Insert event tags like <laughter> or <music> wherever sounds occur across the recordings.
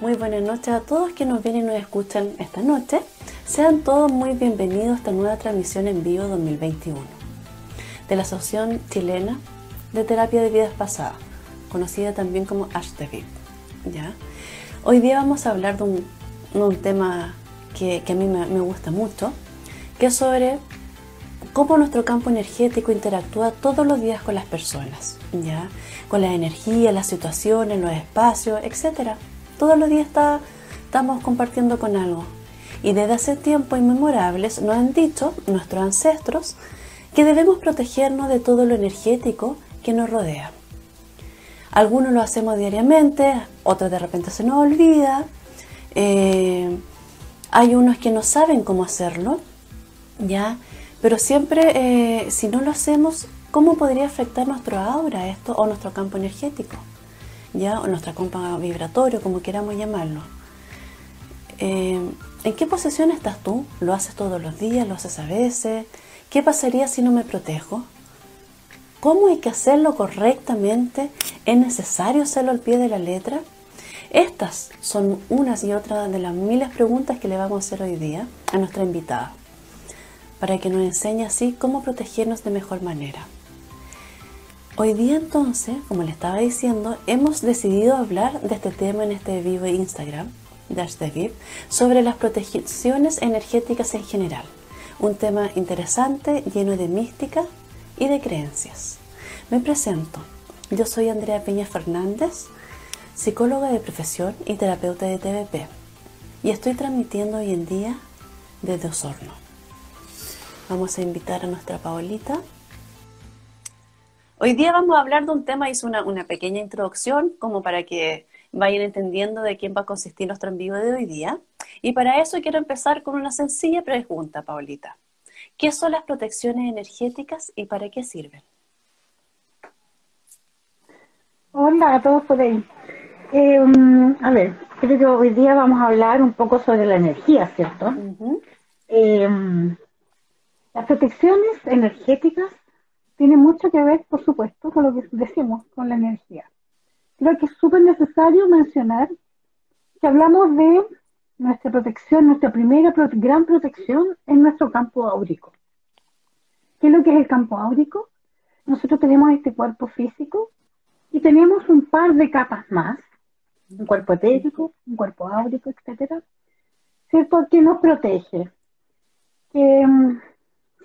Muy buenas noches a todos que nos vienen y nos escuchan esta noche. Sean todos muy bienvenidos a esta nueva transmisión en vivo 2021 de la Asociación Chilena de Terapia de Vidas Pasadas, conocida también como HTV. Hoy día vamos a hablar de un, tema que, a mí me, me gusta mucho, que es sobre cómo nuestro campo energético interactúa todos los días con las personas, ¿ya? con la energía, las situaciones, los espacios, etc. Todos los días estamos compartiendo con algo. Y desde hace tiempo inmemorables nos han dicho nuestros ancestros que debemos protegernos de todo lo energético que nos rodea. Algunos lo hacemos diariamente, otros de repente se nos olvida. Eh, hay unos que no saben cómo hacerlo, ¿ya? Pero siempre, eh, si no lo hacemos, ¿cómo podría afectar nuestro aura esto o nuestro campo energético? ¿Ya? O nuestro campo vibratorio, como queramos llamarlo. Eh, ¿En qué posición estás tú? ¿Lo haces todos los días? ¿Lo haces a veces? ¿Qué pasaría si no me protejo? ¿Cómo hay que hacerlo correctamente? ¿Es necesario hacerlo al pie de la letra? Estas son unas y otras de las miles preguntas que le vamos a hacer hoy día a nuestra invitada para que nos enseñe así cómo protegernos de mejor manera. Hoy día entonces, como le estaba diciendo, hemos decidido hablar de este tema en este vivo Instagram, Dash the sobre las protecciones energéticas en general. Un tema interesante, lleno de mística y de creencias. Me presento. Yo soy Andrea Peña Fernández, psicóloga de profesión y terapeuta de TVP. Y estoy transmitiendo hoy en día desde Osorno. Vamos a invitar a nuestra Paolita. Hoy día vamos a hablar de un tema, hice una, una pequeña introducción como para que vayan entendiendo de quién va a consistir nuestro en vivo de hoy día. Y para eso quiero empezar con una sencilla pregunta, Paolita. ¿Qué son las protecciones energéticas y para qué sirven? Hola a todos por ahí. Em, a ver, creo que hoy día vamos a hablar un poco sobre la energía, ¿cierto? Las protecciones energéticas tienen mucho que ver, por supuesto, con lo que decimos, con la energía. Creo que es súper necesario mencionar que hablamos de nuestra protección, nuestra primera gran protección en nuestro campo áurico. ¿Qué es lo que es el campo áurico? Nosotros tenemos este cuerpo físico y tenemos un par de capas más, un cuerpo etérico, un cuerpo áurico, etcétera, ¿cierto? Que nos protege. Mm,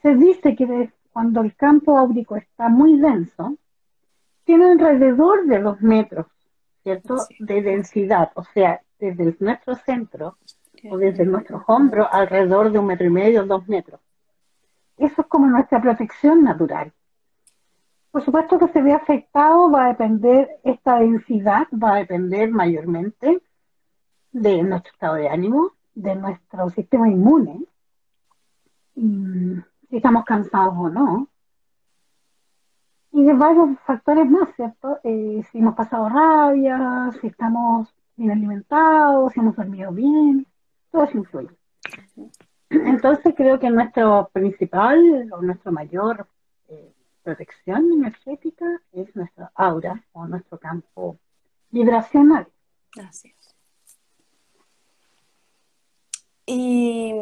se dice que cuando el campo áurico está muy denso, tiene alrededor de dos metros, ¿cierto? De densidad, o sea, desde nuestro centro o desde nuestros hombros alrededor de un metro y medio, dos metros. Eso es como nuestra protección natural. Por supuesto que se ve afectado, va a depender, esta densidad va a depender mayormente de nuestro estado de ánimo, de nuestro sistema inmune, si estamos cansados o no. Y de varios factores más, ¿cierto? Eh, si hemos pasado rabia, si estamos bien alimentados, si hemos dormido bien, todo eso influye. Entonces creo que nuestro principal o nuestro mayor eh, protección energética es nuestra aura o nuestro campo vibracional. Gracias. Y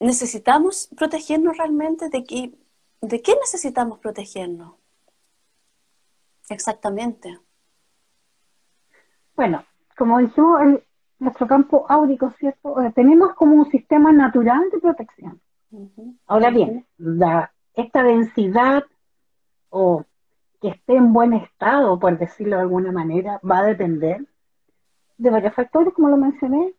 ¿Necesitamos protegernos realmente? ¿De qué, de qué necesitamos protegernos? Exactamente. Bueno, como dijimos, en nuestro campo áurico, ¿cierto? tenemos como un sistema natural de protección. Ahora bien, esta densidad o que esté en buen estado, por decirlo de alguna manera, va a depender de varios factores, como lo mencioné,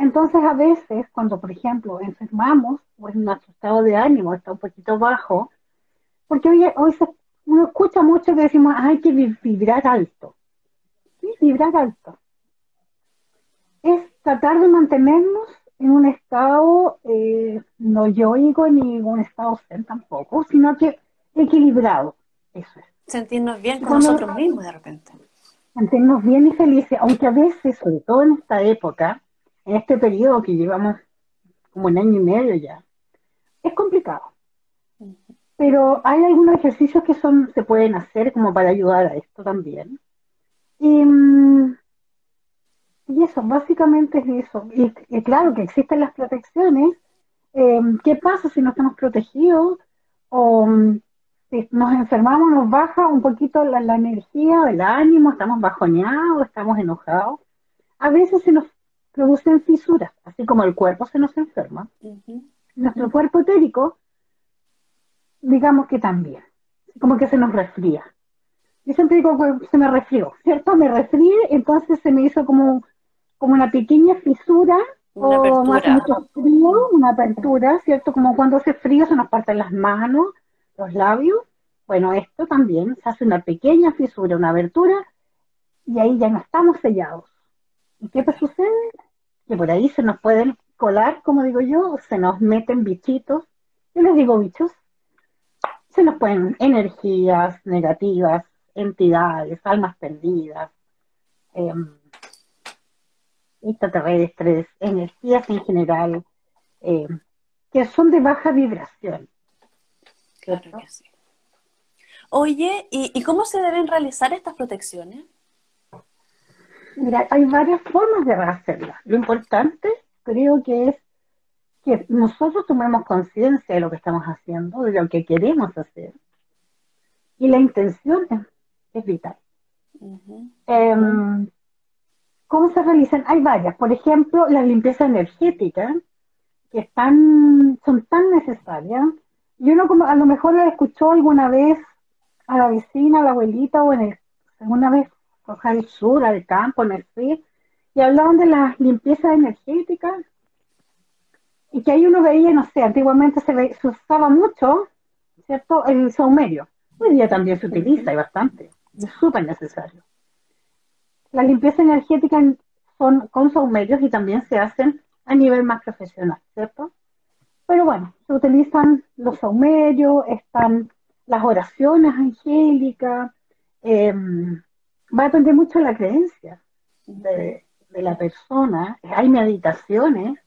entonces, a veces, cuando, por ejemplo, enfermamos o en nuestro estado de ánimo está un poquito bajo, porque hoy, hoy uno escucha mucho que decimos, hay que vibrar alto. ¿Sí? Vibrar alto. Es tratar de mantenernos en un estado, eh, no yoico ni un estado zen tampoco, sino que equilibrado. Eso es. Sentirnos bien con nosotros mismos de repente. Sentirnos bien y felices, aunque a veces, sobre todo en esta época, en este periodo que llevamos como un año y medio ya, es complicado. Pero hay algunos ejercicios que son, se pueden hacer como para ayudar a esto también. Y, mm, Y eso, básicamente es eso. Y, claro que existen las protecciones. Eh, ¿Qué pasa si no estamos protegidos? O mm, si nos enfermamos, nos baja un poquito la, energía, el ánimo, estamos bajoneados, estamos enojados. A veces se nos producen fisuras, así como el cuerpo se nos enferma. Nuestro cuerpo etérico, digamos que también, como que se nos resfría. Yo siempre digo que se me resfrió, ¿cierto? Me resfrié, entonces se me hizo como como una pequeña fisura o más mucho frío, una apertura, ¿cierto? Como cuando hace frío se nos parten las manos, los labios. Bueno, esto también se hace una pequeña fisura, una abertura, y ahí ya no estamos sellados. ¿Y qué sucede? Que por ahí se nos pueden colar, como digo yo, se nos meten bichitos, yo les digo bichos, se nos pueden energías negativas, entidades, almas perdidas, eh, extraterrestres, energías en general, eh, que son de baja vibración. Claro que sí. Oye, ¿y, cómo se deben realizar estas protecciones? Mira, hay varias formas de hacerlas. Lo importante creo que es que nosotros tomemos conciencia de lo que estamos haciendo, de lo que queremos hacer. Y la intención es, vital. ¿Cómo se realizan? Hay varias. Por ejemplo, la limpieza energética, que están, son tan necesarias. Y uno como a lo mejor la escuchó alguna vez a la vecina, a la abuelita, o en el, alguna vez coger el sur, al campo, en el sur, y hablaban de la limpieza energética, y que ahí uno veía, no sé, antiguamente se, usaba mucho, ¿cierto? El saumerio. Hoy día también se utiliza y bastante. Es súper necesario. La limpieza energética son con saumerios y también se hacen a nivel más profesional, ¿cierto? Pero bueno, se utilizan los saumerios, están las oraciones angélicas, em, va a depender mucho de la creencia de, la persona, hay meditaciones,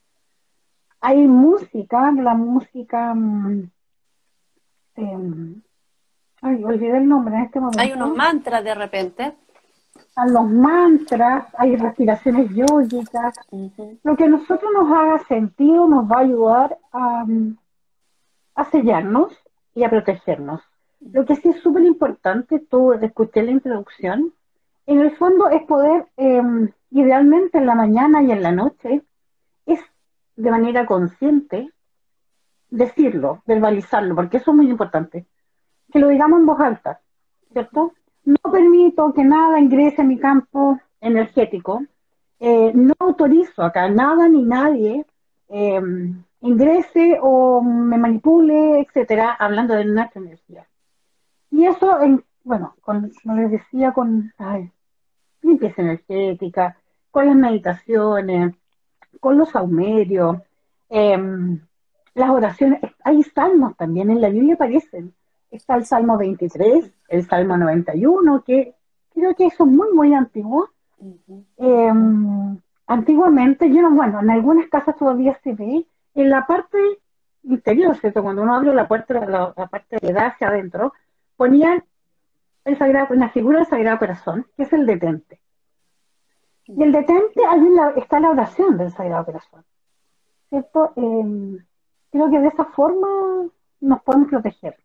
hay música, la música... Eh, ay, olvidé el nombre en este momento. Hay unos mantras de repente están los mantras, hay respiraciones yógicas. Lo que a nosotros nos haga sentido nos va a ayudar a, a sellarnos y a protegernos. Lo que sí es súper importante, tú escuché la introducción, en el fondo es poder, em, idealmente en la mañana y en la noche, es de manera consciente decirlo, verbalizarlo, porque eso es muy importante. Que lo digamos en voz alta, ¿cierto? no permito que nada ingrese a mi campo energético, eh, no autorizo acá nada ni nadie em, ingrese o me manipule, etcétera, hablando de nuestra energía. Y eso, en, bueno, con, como les decía, con limpieza energética, con las meditaciones, con los saumerios, em, las oraciones, hay salmos también, en la Biblia aparecen está el Salmo 23, el Salmo 91, que creo que son muy, muy antiguos. Em, antiguamente, yo no, bueno, en algunas casas todavía se ve, en la parte interior, ¿cierto? Cuando uno abre la puerta, la, la parte de edad hacia adentro, ponían el sagrado, una figura del Sagrado Corazón, que es el detente. Y el detente, ahí está la oración del Sagrado Corazón. ¿Cierto? Em, creo que de esa forma nos podemos proteger.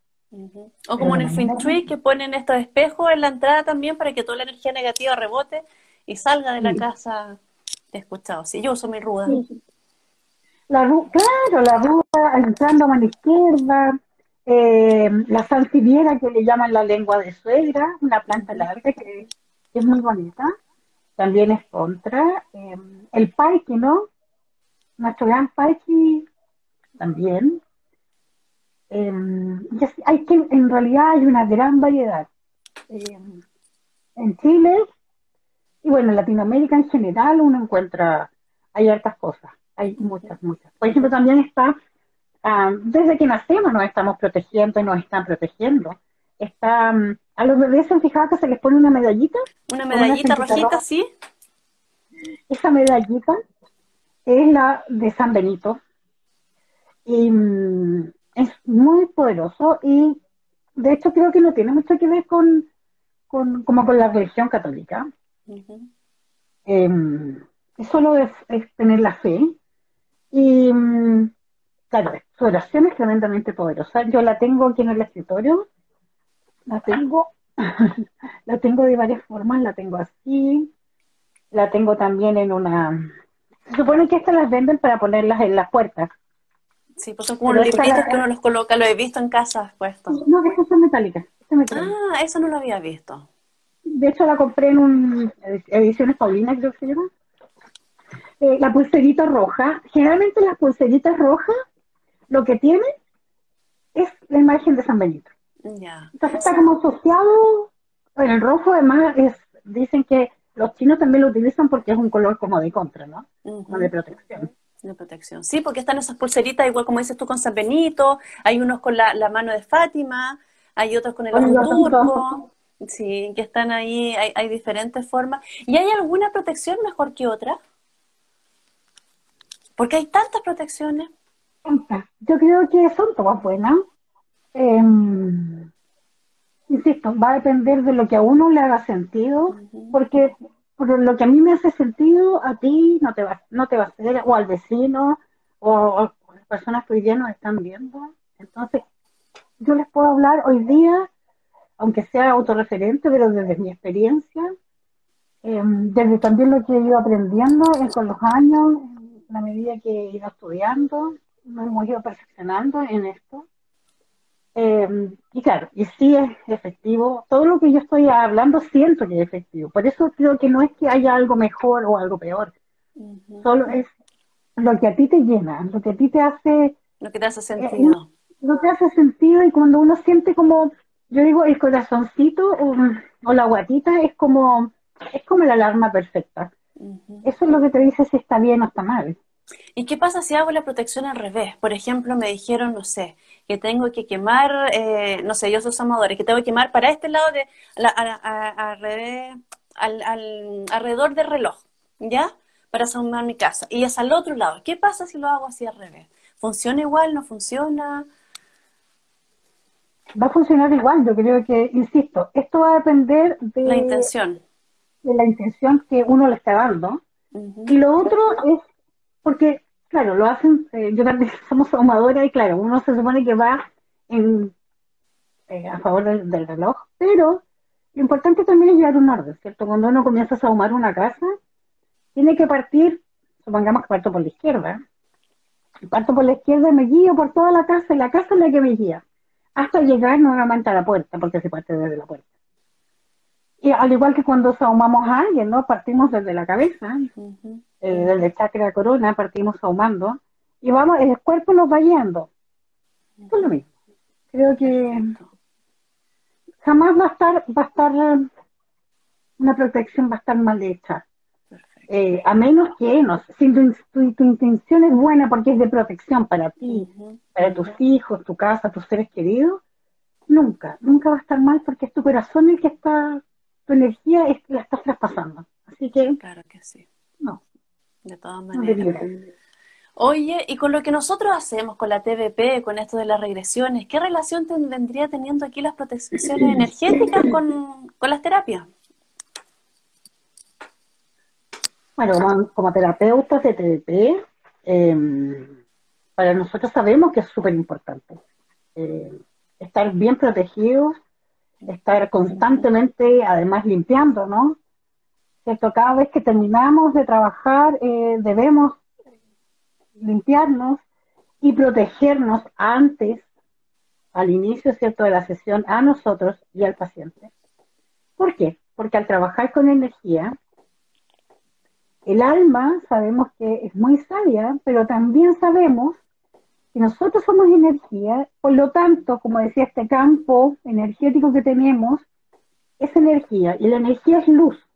O como en el Feng que ponen estos espejos en la entrada también para que toda la energía negativa rebote y salga de la casa escuchado. Sí, yo uso mi ruda. La claro, la ruda entrando a mano izquierda, eh, la santiviera que le llaman la lengua de suegra, una planta larga que, es muy bonita, también es contra. Eh, el paiki, ¿no? Nuestro gran paiki también, Em, hay que, en realidad hay una gran variedad. Em, en Chile y bueno, en Latinoamérica en general uno encuentra, hay hartas cosas, hay muchas, muchas. Por ejemplo, también está, desde que nacemos nos estamos protegiendo y nos están protegiendo. Está, a los bebés se han fijado que se les pone una medallita. Una medallita rojita, sí. Esa medallita es la de San Benito. Y mm, es muy poderoso y de hecho creo que no tiene mucho que ver con, con como con la religión católica. Em, solo es, tener la fe. Y mm, claro, su oración es tremendamente poderosa. Yo la tengo aquí en el escritorio. La tengo, <laughs> la tengo de varias formas. La tengo así. La tengo también en una. Se supone que estas las venden para ponerlas en las puertas. Sí, pues son como los libritos que uno los coloca, lo he visto en casa puestos. No, estas son metálicas. Ah, eso no lo había visto. De hecho, la compré en un Ediciones Paulina, creo que se llama. Eh, la pulserita roja. Generalmente las pulseritas rojas lo que tienen es la imagen de San Benito. Entonces está como asociado, el rojo además es, dicen que los chinos también lo utilizan porque es un color como de contra, ¿no? Como de protección. De protección. Sí, porque están esas pulseritas, igual como dices tú con San Benito, hay unos con la, mano de Fátima, hay otros con el ojo turco, sí, que están ahí, hay, hay diferentes formas. ¿Y hay alguna protección mejor que otra? Porque hay tantas protecciones. Yo creo que son todas buenas. Em, insisto, va a depender de lo que a uno le haga sentido, porque por lo que a mí me hace sentido, a ti no te va, no te va a hacer, o al vecino, o, a las personas que hoy día nos están viendo. Entonces, yo les puedo hablar hoy día, aunque sea autorreferente, pero desde mi experiencia, em, desde también lo que he ido aprendiendo con los años, la medida que he ido estudiando, me hemos ido perfeccionando en esto. Em, y claro, y sí es efectivo. Todo lo que yo estoy hablando siento que es efectivo. Por eso creo que no es que haya algo mejor o algo peor. Solo es lo que a ti te llena, lo que a ti te hace... Lo que te hace eh, sentido. lo que te hace sentido y cuando uno siente como, yo digo, el corazoncito o, o la guatita es como, es como la alarma perfecta. Eso es lo que te dice si está bien o está mal. ¿Y qué pasa si hago la protección al revés? Por ejemplo, me dijeron, no sé, que tengo que quemar, eh, no sé, yo soy amadores, que tengo que quemar para este lado de, al, revés, al, alrededor del reloj, ¿ya? Para sumar mi casa. Y es al otro lado. ¿Qué pasa si lo hago así al revés? ¿Funciona igual? ¿No funciona? Va a funcionar igual, yo creo que, insisto, esto va a depender de la intención. De la intención que uno le está dando. Y lo otro es porque, claro, lo hacen, eh, yo también <laughs> somos ahumadora y claro, uno se supone que va en, eh, a favor del, reloj, pero lo importante también es llevar un orden, ¿cierto? Cuando uno comienza a ahumar una casa, tiene que partir, supongamos que parto por la izquierda, parto por la izquierda, me guío por toda la casa y la casa es la que me guía, hasta llegar nuevamente a la puerta, porque se parte desde la puerta. Y al igual que cuando ahumamos a alguien, ¿no? Partimos desde la cabeza, eh, desde el chakra corona, partimos ahumando, y vamos, el cuerpo nos va guiando. es lo mismo. Creo que jamás va a estar, va a estar, una protección va a estar mal hecha. Eh, a menos que, no si tu, intención es buena porque es de protección para ti, para tus hijos, tu casa, tus seres queridos, nunca, nunca va a estar mal porque es tu corazón el que está tu energía es, la estás traspasando. Así que. Claro que sí. De todas maneras. Oye, y con lo que nosotros hacemos con la TVP, con esto de las regresiones, ¿qué relación tendría teniendo aquí las protecciones energéticas con, las terapias? Bueno, como, terapeutas de TVP, em, para nosotros sabemos que es súper importante eh, estar bien protegidos estar constantemente, además, limpiando, ¿no? ¿Cierto? Cada vez que terminamos de trabajar, eh, debemos limpiarnos y protegernos antes, al inicio, ¿cierto?, de la sesión, a nosotros y al paciente. ¿Por qué? Porque al trabajar con energía, el alma sabemos que es muy sabia, pero también sabemos nosotros somos energía, por lo tanto, como decía, este campo energético que tenemos es energía y la energía es luz.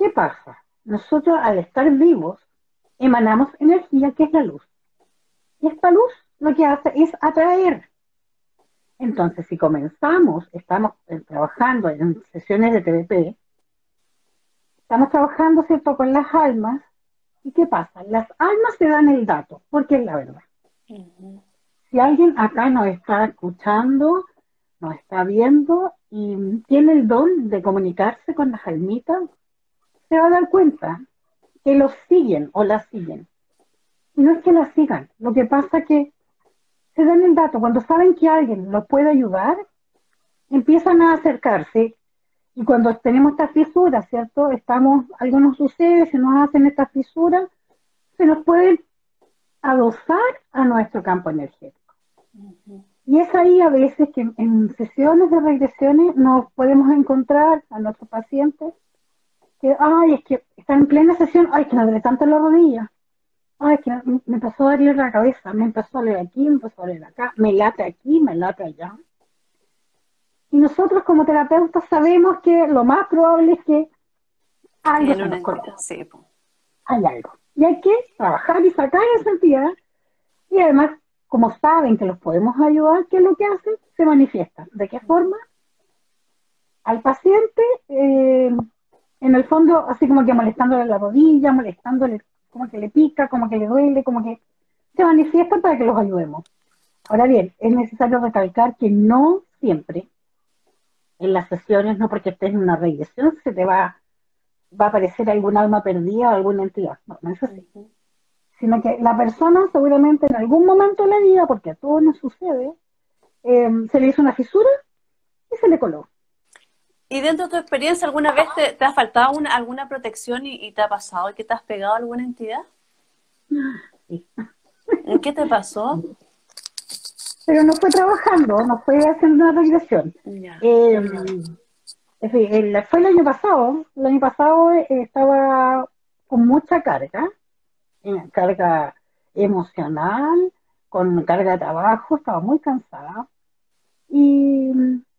¿Qué pasa? Nosotros al estar vivos emanamos energía que es la luz. Y esta luz lo que hace es atraer. Entonces, si comenzamos, estamos eh, trabajando en sesiones de TVP, estamos trabajando, ¿cierto?, con las almas. ¿Y qué pasa? Las almas se dan el dato, porque es la verdad. Si alguien acá nos está escuchando, nos está viendo y tiene el don de comunicarse con las almitas, se va a dar cuenta que los siguen o las siguen. Y no es que las sigan, lo que pasa es que se dan el dato, cuando saben que alguien los puede ayudar, empiezan a acercarse y cuando tenemos estas fisuras, ¿cierto? Estamos, algo nos sucede, se nos hacen estas fisuras, se nos pueden adosar a nuestro campo energético. Y es ahí a veces que en, sesiones de regresiones nos podemos encontrar a nuestros pacientes que, ay, es que están en plena sesión, ay, que me duele tanto la rodilla, ay, que me, me empezó a doler la cabeza, me empezó a doler aquí, me empezó a doler acá, me late aquí, me late allá. Y nosotros como terapeutas sabemos que lo más probable es que algo se nos Hay algo. Y hay que trabajar y sacar esa entidad. Y además, como saben que los podemos ayudar, ¿qué es lo que hacen? Se manifiesta. ¿De qué forma? Al paciente, eh, en el fondo, así como que molestándole la rodilla, molestándole, como que le pica, como que le duele, como que se manifiesta para que los ayudemos. Ahora bien, es necesario recalcar que no siempre en las sesiones, no porque estés en una regresión, se te va, va a aparecer algún alma perdida o alguna entidad. No, no es así. Sino que la persona seguramente en algún momento de la vida, porque a todos nos sucede, em, se le hizo una fisura y se le coló. ¿Y dentro de tu experiencia alguna vez te, ha faltado una, alguna protección y, te ha pasado que te has pegado a alguna entidad? Sí. ¿Qué te pasó? pero no fue trabajando, no fue haciendo una regresión. Eh, fue el año pasado, el año pasado eh, estaba con mucha carga, eh, carga emocional, con carga de trabajo, estaba muy cansada. Y,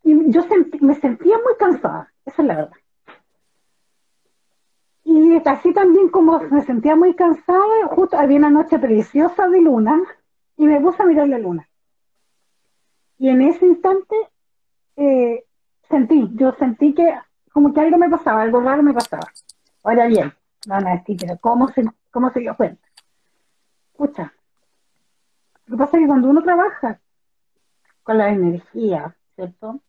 yo me sentía muy cansada, esa es la verdad. Y así también como me sentía muy cansada, justo había una noche preciosa de luna y me puse a mirar la luna. Y en ese instante eh, sentí, yo sentí que como que algo me pasaba, algo raro me pasaba. Ahora bien, van a decir, pero ¿cómo se, cómo se dio cuenta? Escucha, lo que pasa es que cuando uno trabaja con la energía, ¿cierto?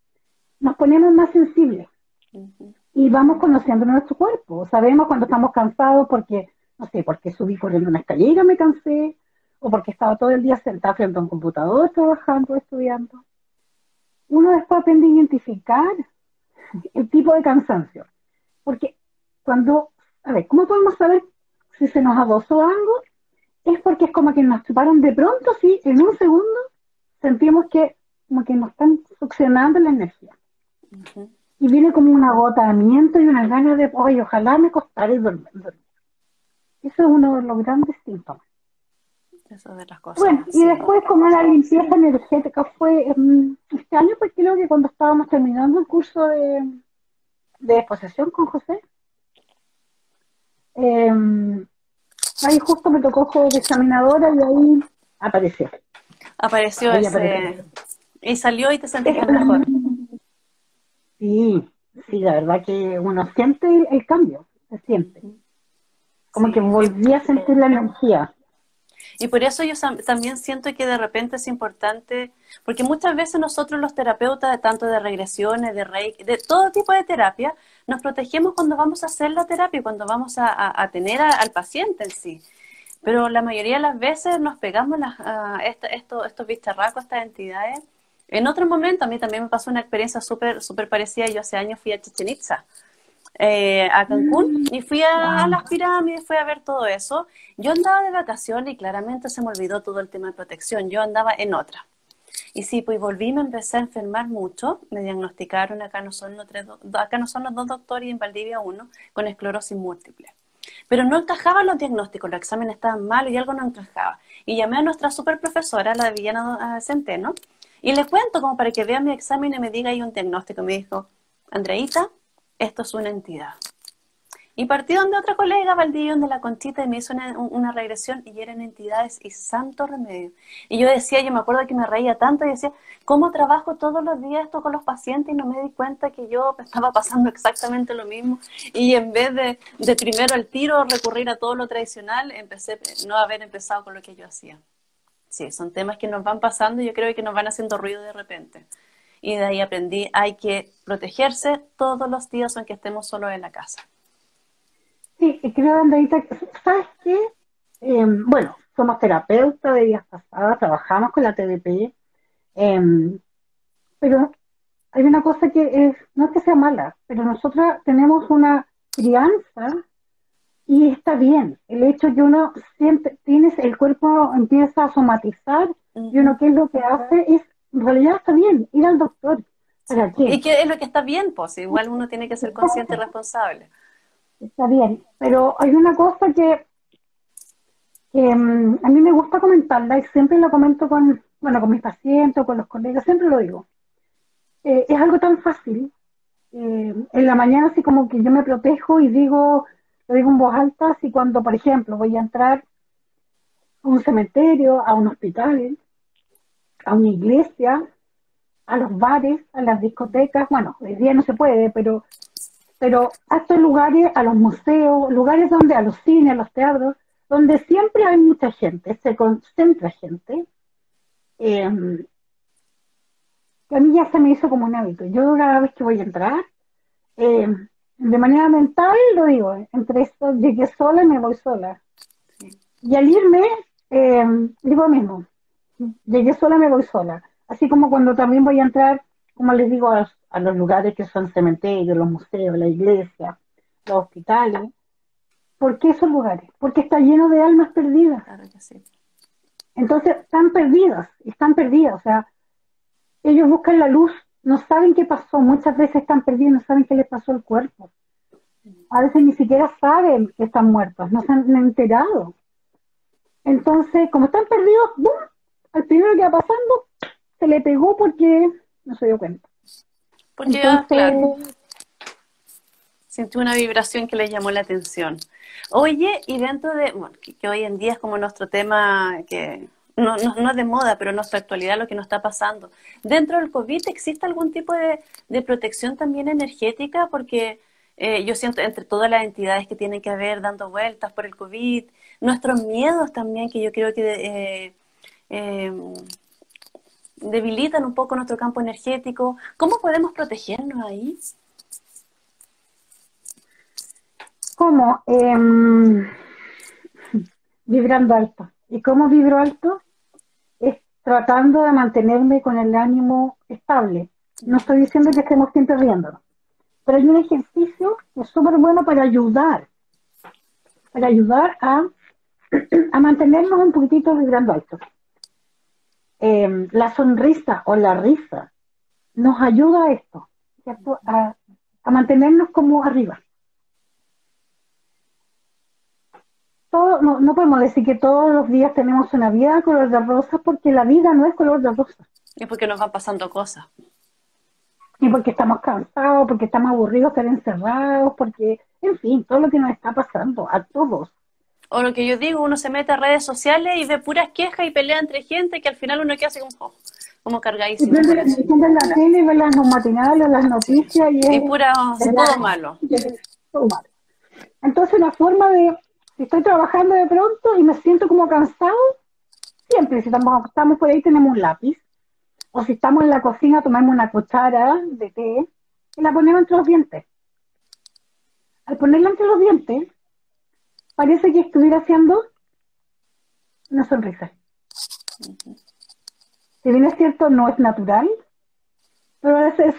Nos ponemos más sensibles y vamos conociendo nuestro cuerpo. Sabemos cuando estamos cansados porque, no sé, porque subí corriendo una escalera, me cansé, o porque estaba todo el día sentado frente a un computador trabajando, estudiando. Uno después aprende a identificar el tipo de cansancio. Porque cuando, a ver, ¿cómo podemos saber si se nos adosó algo? Es porque es como que nos chuparon de pronto, sí, en un segundo sentimos que como que nos están succionando la energía. Y viene como un agotamiento y una ganas de, oye, ojalá me costara dormir. Eso es uno de los grandes síntomas de las cosas. Bueno, y después como la limpieza energética fue mm, este año, pues creo que cuando estábamos terminando el curso de, de exposición con José, em, ahí justo me tocó de examinadora y ahí apareció. Apareció ese... Y salió y te sentiste mejor. Sí, sí, la verdad que uno siente el, cambio, se siente. Como que volví a sentir la energía. Y por eso yo también siento que de repente es importante, porque muchas veces nosotros los terapeutas, tanto de regresiones, de reiki, de todo tipo de terapia, nos protegemos cuando vamos a hacer la terapia, cuando vamos a, tener al paciente en sí. Pero la mayoría de las veces nos pegamos las, estos, estos bicharracos, estas entidades. En otro momento, a mí también me pasó una experiencia súper super parecida. Yo hace años fui a Chichen Itza eh, a Cancún y fui a, las pirámides, fui a ver todo eso. Yo andaba de vacaciones y claramente se me olvidó todo el tema de protección. Yo andaba en otra. Y sí, pues volví, me empecé a enfermar mucho. Me diagnosticaron, acá no son los, tres, acá no son los dos doctores y en Valdivia uno, con esclerosis múltiple. Pero no encajaban los diagnósticos, los exámenes estaban malos y algo no encajaba. Y llamé a nuestra super profesora, la de Villana Centeno, y le cuento como para que vea mi examen y me diga ahí un diagnóstico. Me dijo, Andreita, esto es una entidad. Y partí donde otra colega, Valdivia, de la Conchita, y me hizo una, regresión y eran entidades y santo remedio. Y yo decía, yo me acuerdo que me reía tanto y decía, ¿cómo trabajo todos los días esto con los pacientes? Y no me di cuenta que yo <laughs> estaba pasando exactamente lo mismo. Y en vez de, de primero al tiro recurrir a todo lo tradicional, empecé no haber empezado con lo que yo hacía. Sí, son temas que nos van pasando y yo creo que nos van haciendo ruido de repente y de ahí aprendí, hay que protegerse todos los días aunque estemos solos en la casa. Sí, creo, Andreita, ¿sabes qué? Em, bueno, somos terapeutas de días pasadas, trabajamos con la TDP, em, pero hay una cosa que es, no es que sea mala, pero nosotras tenemos una crianza y está bien. El hecho que uno siente, tienes, el cuerpo empieza a somatizar y uno qué es lo que hace es, en realidad está bien, ir al doctor. ¿Para qué? Y qué es lo que está bien, pues igual uno tiene que ser consciente y responsable. Está bien, pero hay una cosa que, mm, a mí me gusta comentarla y siempre lo comento con, bueno, con mis pacientes o con los colegas, siempre lo digo. Eh, es algo tan fácil. Eh, en la mañana así como que yo me protejo y digo, lo digo en voz alta, así cuando, por ejemplo, voy a entrar a un cementerio, a un hospital, a una iglesia, a los bares, a las discotecas, bueno, hoy día no se puede, pero, pero a estos lugares, a los museos, lugares donde, a los cines, a los teatros, donde siempre hay mucha gente, se concentra gente, eh, a mí ya se me hizo como un hábito. Yo cada vez que voy a entrar, eh, de manera mental lo digo, entre esto, llegué sola y me voy sola. Y al irme, eh, digo lo mismo, llegué sola y me voy sola. Así como cuando también voy a entrar, como les digo, a los, lugares que son cementerios, los museos, la iglesia, los hospitales. ¿Por qué esos lugares? Porque está lleno de almas perdidas. Claro que sí. Entonces, están perdidas, están perdidas. O sea, ellos buscan la luz, no saben qué pasó, muchas veces están perdidos, no saben qué les pasó al cuerpo. A veces ni siquiera saben que están muertos, no se han enterado. Entonces, como están perdidos, ¡bum! al primero que va pasando, se le pegó porque no se dio cuenta. Porque, Entonces, claro, sintió una vibración que le llamó la atención. Oye, y dentro de, bueno, que hoy en día es como nuestro tema que no, no, no, es de moda, pero en nuestra actualidad lo que nos está pasando. ¿Dentro del COVID existe algún tipo de, protección también energética? Porque eh, yo siento entre todas las entidades que tienen que haber dando vueltas por el COVID, nuestros miedos también, que yo creo que eh, eh, debilitan un poco nuestro campo energético. ¿Cómo podemos protegernos ahí? ¿Cómo? Em, vibrando alto. ¿Y cómo vibro alto? Tratando de mantenerme con el ánimo estable. No estoy diciendo que estemos siempre riendo, pero hay un ejercicio que es súper bueno para ayudar, para ayudar a, <clears throat> a mantenernos un poquitito vibrando alto. Em, la sonrisa o la risa nos ayuda a esto, A, a mantenernos como arriba. No, no, podemos decir que todos los días tenemos una vida color de rosa porque la vida no es color de rosa. Y porque nos van pasando cosas. Y porque estamos cansados, porque estamos aburridos, estar encerrados, porque, en fin, todo lo que nos está pasando a todos. O lo que yo digo, uno se mete a redes sociales y ve puras quejas y pelea entre gente que al final uno queda así como, oh, como cargadísimo. Y la tele y ve las matinales, las noticias y, y pura, todo malo. Todo malo. Entonces la forma de estoy trabajando de pronto y me siento como cansado, siempre, si estamos, estamos por ahí tenemos un lápiz, o si estamos en la cocina tomamos una cuchara de té y la ponemos entre los dientes. Al ponerla entre los dientes, parece que estuviera haciendo una sonrisa. Si bien es cierto, no es natural, pero a veces,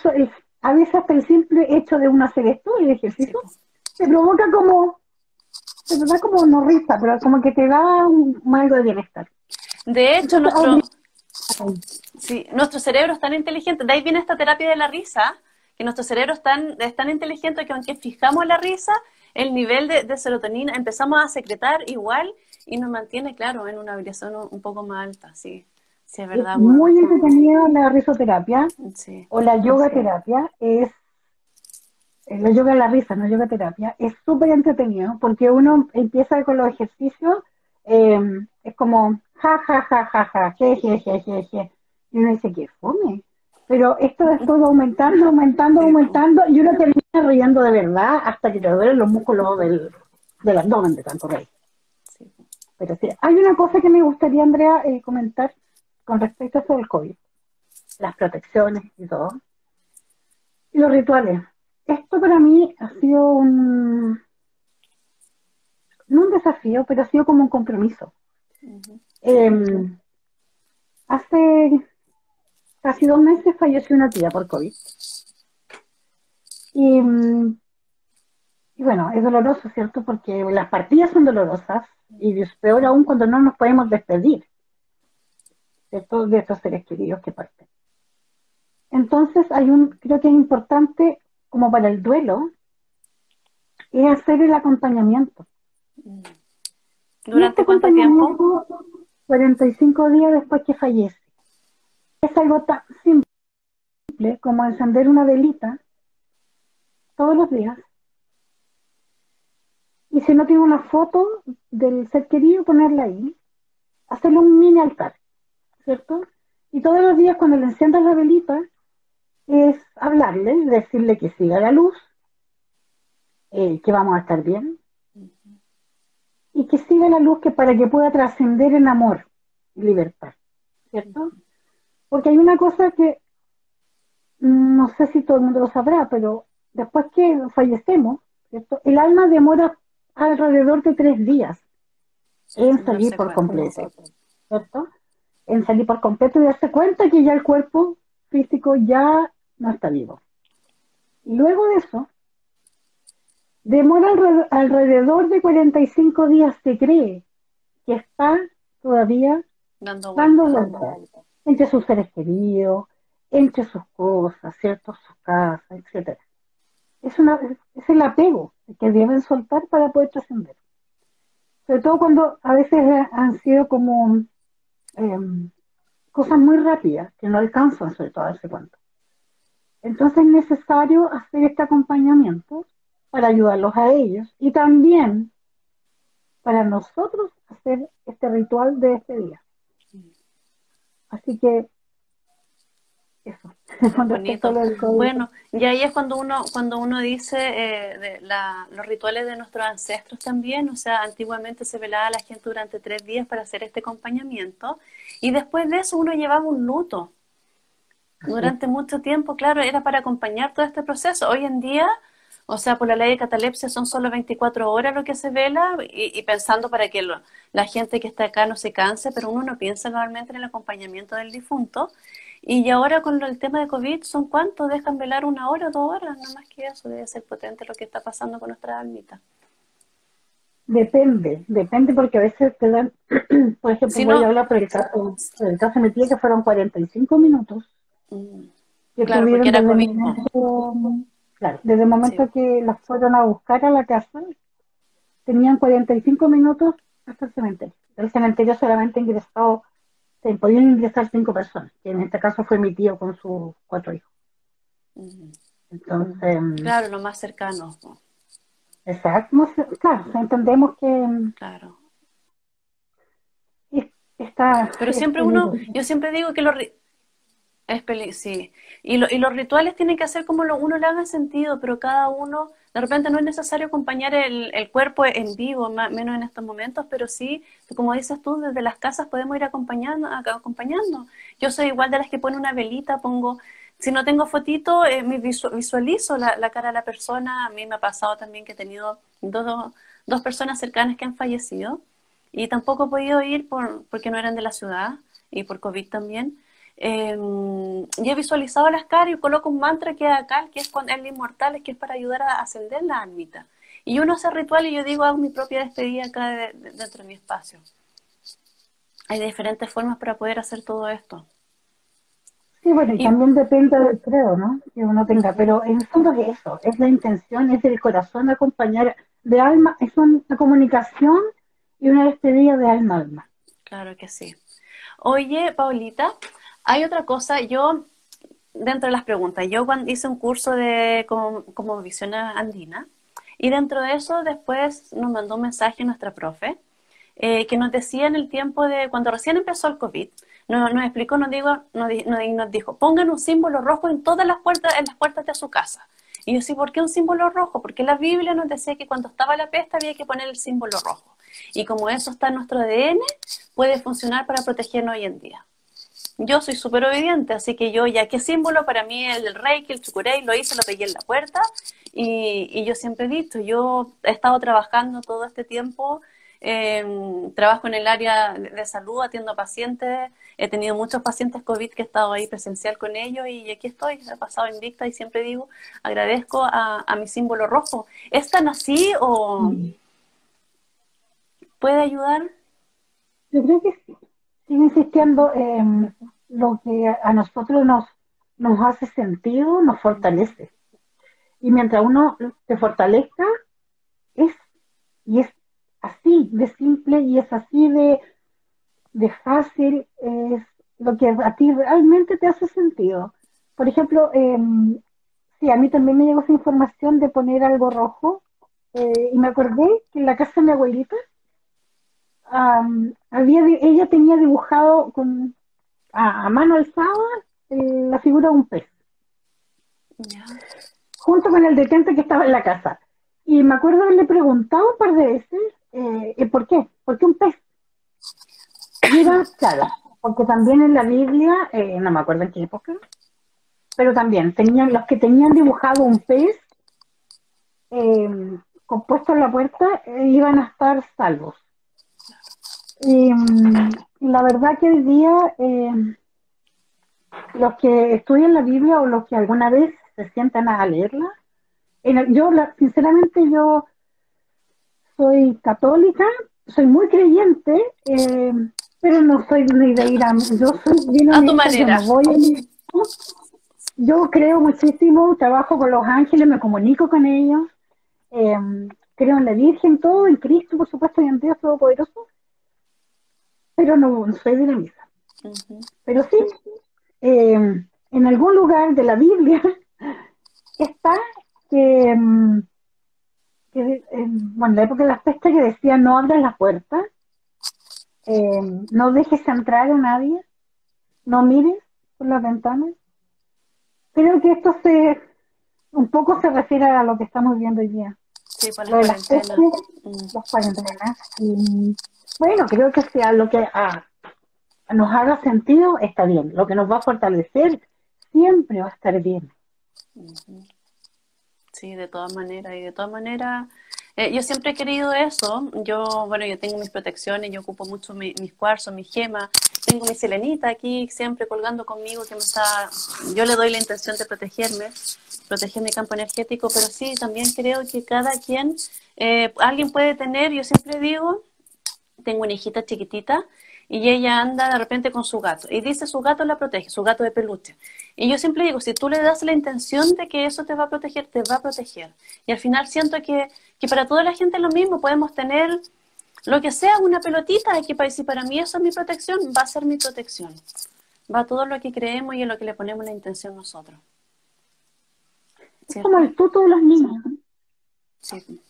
a veces hasta el simple hecho de uno hacer esto, el ejercicio, se provoca como te da como no risa, pero como que te da un, algo de bienestar. De hecho, nuestro, sí, nuestro cerebro es tan inteligente, de ahí viene esta terapia de la risa, que nuestro cerebro es tan, es tan inteligente que aunque fijamos la risa, el nivel de, serotonina empezamos a secretar igual y nos mantiene, claro, en una vibración un, poco más alta, sí. Sí, es verdad. muy entretenida la risoterapia o la yoga terapia. Es la yoga la risa, no yoga terapia, es súper entretenido porque uno empieza con los ejercicios, eh, es como ja, ja, ja, ja, ja, je, je, je, je, je. Y uno dice que fome. Pero esto es todo aumentando, aumentando, aumentando, y uno termina riendo de verdad hasta que te duelen los músculos del, del abdomen de tanto reír. Pero sí, hay una cosa que me gustaría, Andrea, eh, comentar con respecto a eso del COVID. Las protecciones y todo. Y los rituales esto para mí ha sido un, no un desafío, pero ha sido como un compromiso. Em, hace casi dos meses falleció una tía por COVID. Y, y, bueno, es doloroso, ¿cierto? Porque las partidas son dolorosas y es peor aún cuando no nos podemos despedir de estos seres queridos que parten. Entonces, hay un, creo que es importante, como para el duelo, es hacer el acompañamiento. ¿Durante este cuánto tiempo? 45 días después que fallece. Es algo tan simple como encender una velita todos los días. Y si no tiene una foto del ser querido, ponerla ahí. Hacerle un mini altar, ¿cierto? Y todos los días cuando le enciendas la velita, es hablarle, decirle que siga la luz, eh, que vamos a estar bien, y que siga la luz que para que pueda trascender en amor y libertad, ¿cierto? Porque hay una cosa que no sé si todo el mundo lo sabrá, pero después que fallecemos, ¿cierto? El alma demora alrededor de tres días en salir por completo, ¿cierto? En salir por completo y darse cuenta que ya el cuerpo físico ya no está vivo. Luego de eso, demora alrededor de 45 días, se cree que está todavía dando vueltas entre sus seres queridos, entre sus cosas, ¿cierto? Su casa, etcétera. Es, una, es el apego que deben soltar para poder trascender. Sobre todo cuando a veces han sido como em, cosas muy rápidas que no alcanzan sobre todo a darse cuenta. Entonces es necesario hacer este acompañamiento para ayudarlos a ellos y también para nosotros hacer este ritual de este día. Así que eso. <laughs> Bonito. Bueno, y ahí es cuando uno cuando uno dice eh, de los rituales de nuestros ancestros también, o sea, antiguamente se velaba a la gente durante tres días para hacer este acompañamiento y después de eso uno llevaba un luto. Durante mucho tiempo, claro, era para acompañar todo este proceso. Hoy en día o sea, por la ley de catalepsia son solo 24 horas lo que se vela y, pensando para que la gente que está acá no se canse, pero uno no piensa normalmente en el acompañamiento del difunto. Y ahora con el tema de COVID, ¿son cuántos? ¿Dejan velar una hora o dos horas? No más que eso, debe ser potente lo que está pasando con nuestra almita. Depende, depende porque a veces te dan, <clears throat> por ejemplo, voy a hablar por el caso, por el caso de mi tía que fueron 45 minutos. Mm. Claro, porque era. Claro, desde el momento que las fueron a buscar a la casa, tenían 45 minutos hasta el cementerio. El cementerio solamente ingresó, se podían ingresar cinco personas, que en este caso fue mi tío con sus cuatro hijos. Entonces. Claro, lo más cercano. Exacto, claro, entendemos que. Claro. Está, Pero siempre uno, yo siempre digo que los es peli sí. Y, y, los rituales tienen que hacer como lo, uno le haga sentido, pero cada uno, de repente no es necesario acompañar el, cuerpo en vivo, menos en estos momentos, pero sí, como dices tú, desde las casas podemos ir acompañando, acompañando. Yo soy igual de las que pone una velita, pongo, si no tengo fotito, eh, me visualizo la, la, cara de la persona. A mí me ha pasado también que he tenido dos, dos personas cercanas que han fallecido y tampoco he podido ir por, porque no eran de la ciudad y por COVID también eh, y he visualizado las caras y coloco un mantra que es acá, que es con el inmortal, que es para ayudar a ascender la almita. Y uno hace ritual y yo digo, hago mi propia despedida acá dentro de mi espacio. Hay diferentes formas para poder hacer todo esto. Sí, bueno, y, también depende del credo, ¿no? Que uno tenga, pero en el fondo es eso, es la intención, es el corazón acompañar de alma, es una comunicación y una despedida de alma a alma. Claro que sí. Oye, Paulita, hay otra cosa, yo, dentro de las preguntas, yo cuando hice un curso de como, como visión andina, y dentro de eso después nos mandó un mensaje nuestra profe, eh, que nos decía en el tiempo de cuando recién empezó el COVID, nos, explicó, nos, digo, nos, nos, dijo, pongan un símbolo rojo en todas las puertas, en las puertas de su casa. Y yo sí, ¿por qué un símbolo rojo? Porque la Biblia nos decía que cuando estaba la peste había que poner el símbolo rojo. Y como eso está en nuestro ADN, puede funcionar para protegernos hoy en día. Yo soy súper obediente, así que yo ya qué símbolo para mí el del reiki, el chukurei, lo hice, lo pegué en la puerta y, y yo siempre he dicho, yo he estado trabajando todo este tiempo trabajo en el área de salud, atiendo pacientes, he tenido muchos pacientes COVID que he estado ahí presencial con ellos y aquí estoy, he pasado invicta y siempre digo, agradezco a, mi símbolo rojo. ¿Es tan así o puede ayudar? Yo creo que sí. Insistiendo, en lo que a nosotros nos, nos hace sentido, nos fortalece. Y mientras uno se fortalezca, es, y es así de simple y es así de, de fácil, es lo que a ti realmente te hace sentido. Por ejemplo, eh, sí, a mí también me llegó esa información de poner algo rojo eh, y me acordé que en la casa de mi abuelita había, ella tenía dibujado con, a, mano alzada eh, la figura de un pez. Junto con el detente que estaba en la casa. Y me acuerdo haberle preguntado un par de veces eh, ¿Por qué? Porque un pez. Mira, claro, porque también en la Biblia, eh, no me acuerdo en qué época, pero también tenían los que tenían dibujado un pez eh, compuesto en la puerta eh, iban a estar salvos. Y, la verdad que hoy día los que estudian la Biblia o los que alguna vez se sientan a leerla, yo sinceramente yo soy católica, soy muy creyente, eh, pero no soy ni de ir a... Yo soy bien a tu manera. Yo, creo muchísimo, trabajo con los ángeles, me comunico con ellos, eh, creo en la Virgen, todo, en Cristo, por supuesto, y en Dios Todopoderoso, pero no, soy de la misa. Pero sí, eh, en algún lugar de la Biblia <laughs> está que mm, que, bueno, en la época de las pestes que decía no abras la puerta, eh, no dejes entrar a nadie, no mires por las ventanas. Creo que esto se un poco se refiere a lo que estamos viendo hoy día. Sí, por las cuarentenas. Mm. Las cuarentenas. Y, bueno, creo que sea lo que ah, nos haga sentido, está bien. Lo que nos va a fortalecer siempre va a estar bien. Sí, de todas maneras. Y de todas maneras, eh, yo siempre he querido eso. Yo, bueno, yo tengo mis protecciones, yo ocupo mucho mis cuarzos, mis gemas. Tengo mi selenita aquí siempre colgando conmigo que me está... Yo le doy la intención de protegerme, proteger mi campo energético, pero sí, también creo que cada quien, eh, alguien puede tener, yo siempre digo, tengo una hijita chiquitita y ella anda de repente con su gato y dice su gato la protege, su gato de peluche. Y yo siempre digo, si tú le das la intención de que eso te va a proteger, te va a proteger. Y al final siento que, que para toda la gente es lo mismo, podemos tener lo que sea, una pelotita, que para, si para mí eso es mi protección, va a ser mi protección. Va todo lo que creemos y en lo que le ponemos la intención nosotros. Es como el tuto de los niños. Sí.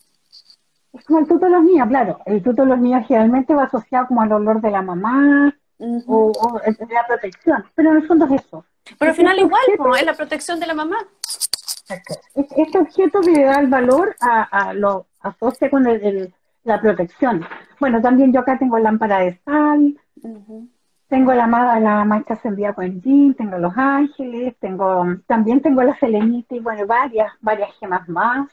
Es como el tuto de los niños, claro. El tuto de los niños generalmente va asociado como al olor de la mamá o, o, la protección, pero en el fondo es eso. Pero al final igual, es la protección de la mamá. Este objeto que le da el valor a, lo asocia con la protección. Bueno, también yo acá tengo lámpara de sal, tengo la, la mancha encendida con el jean, tengo los ángeles, tengo también tengo la selenita y bueno, varias, varias gemas más.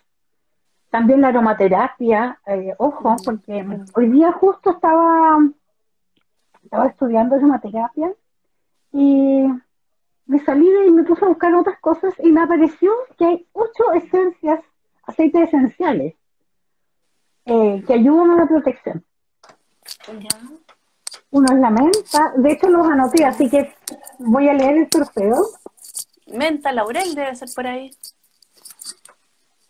También la aromaterapia, eh, ojo, porque hoy día justo estaba, estaba estudiando aromaterapia y me salí y me puse a buscar otras cosas y me apareció que hay ocho esencias, aceites esenciales, eh, que ayudan a la protección. Uno es la menta, de hecho los anoté, así que voy a leer el trofeo. Menta, laurel debe ser por ahí.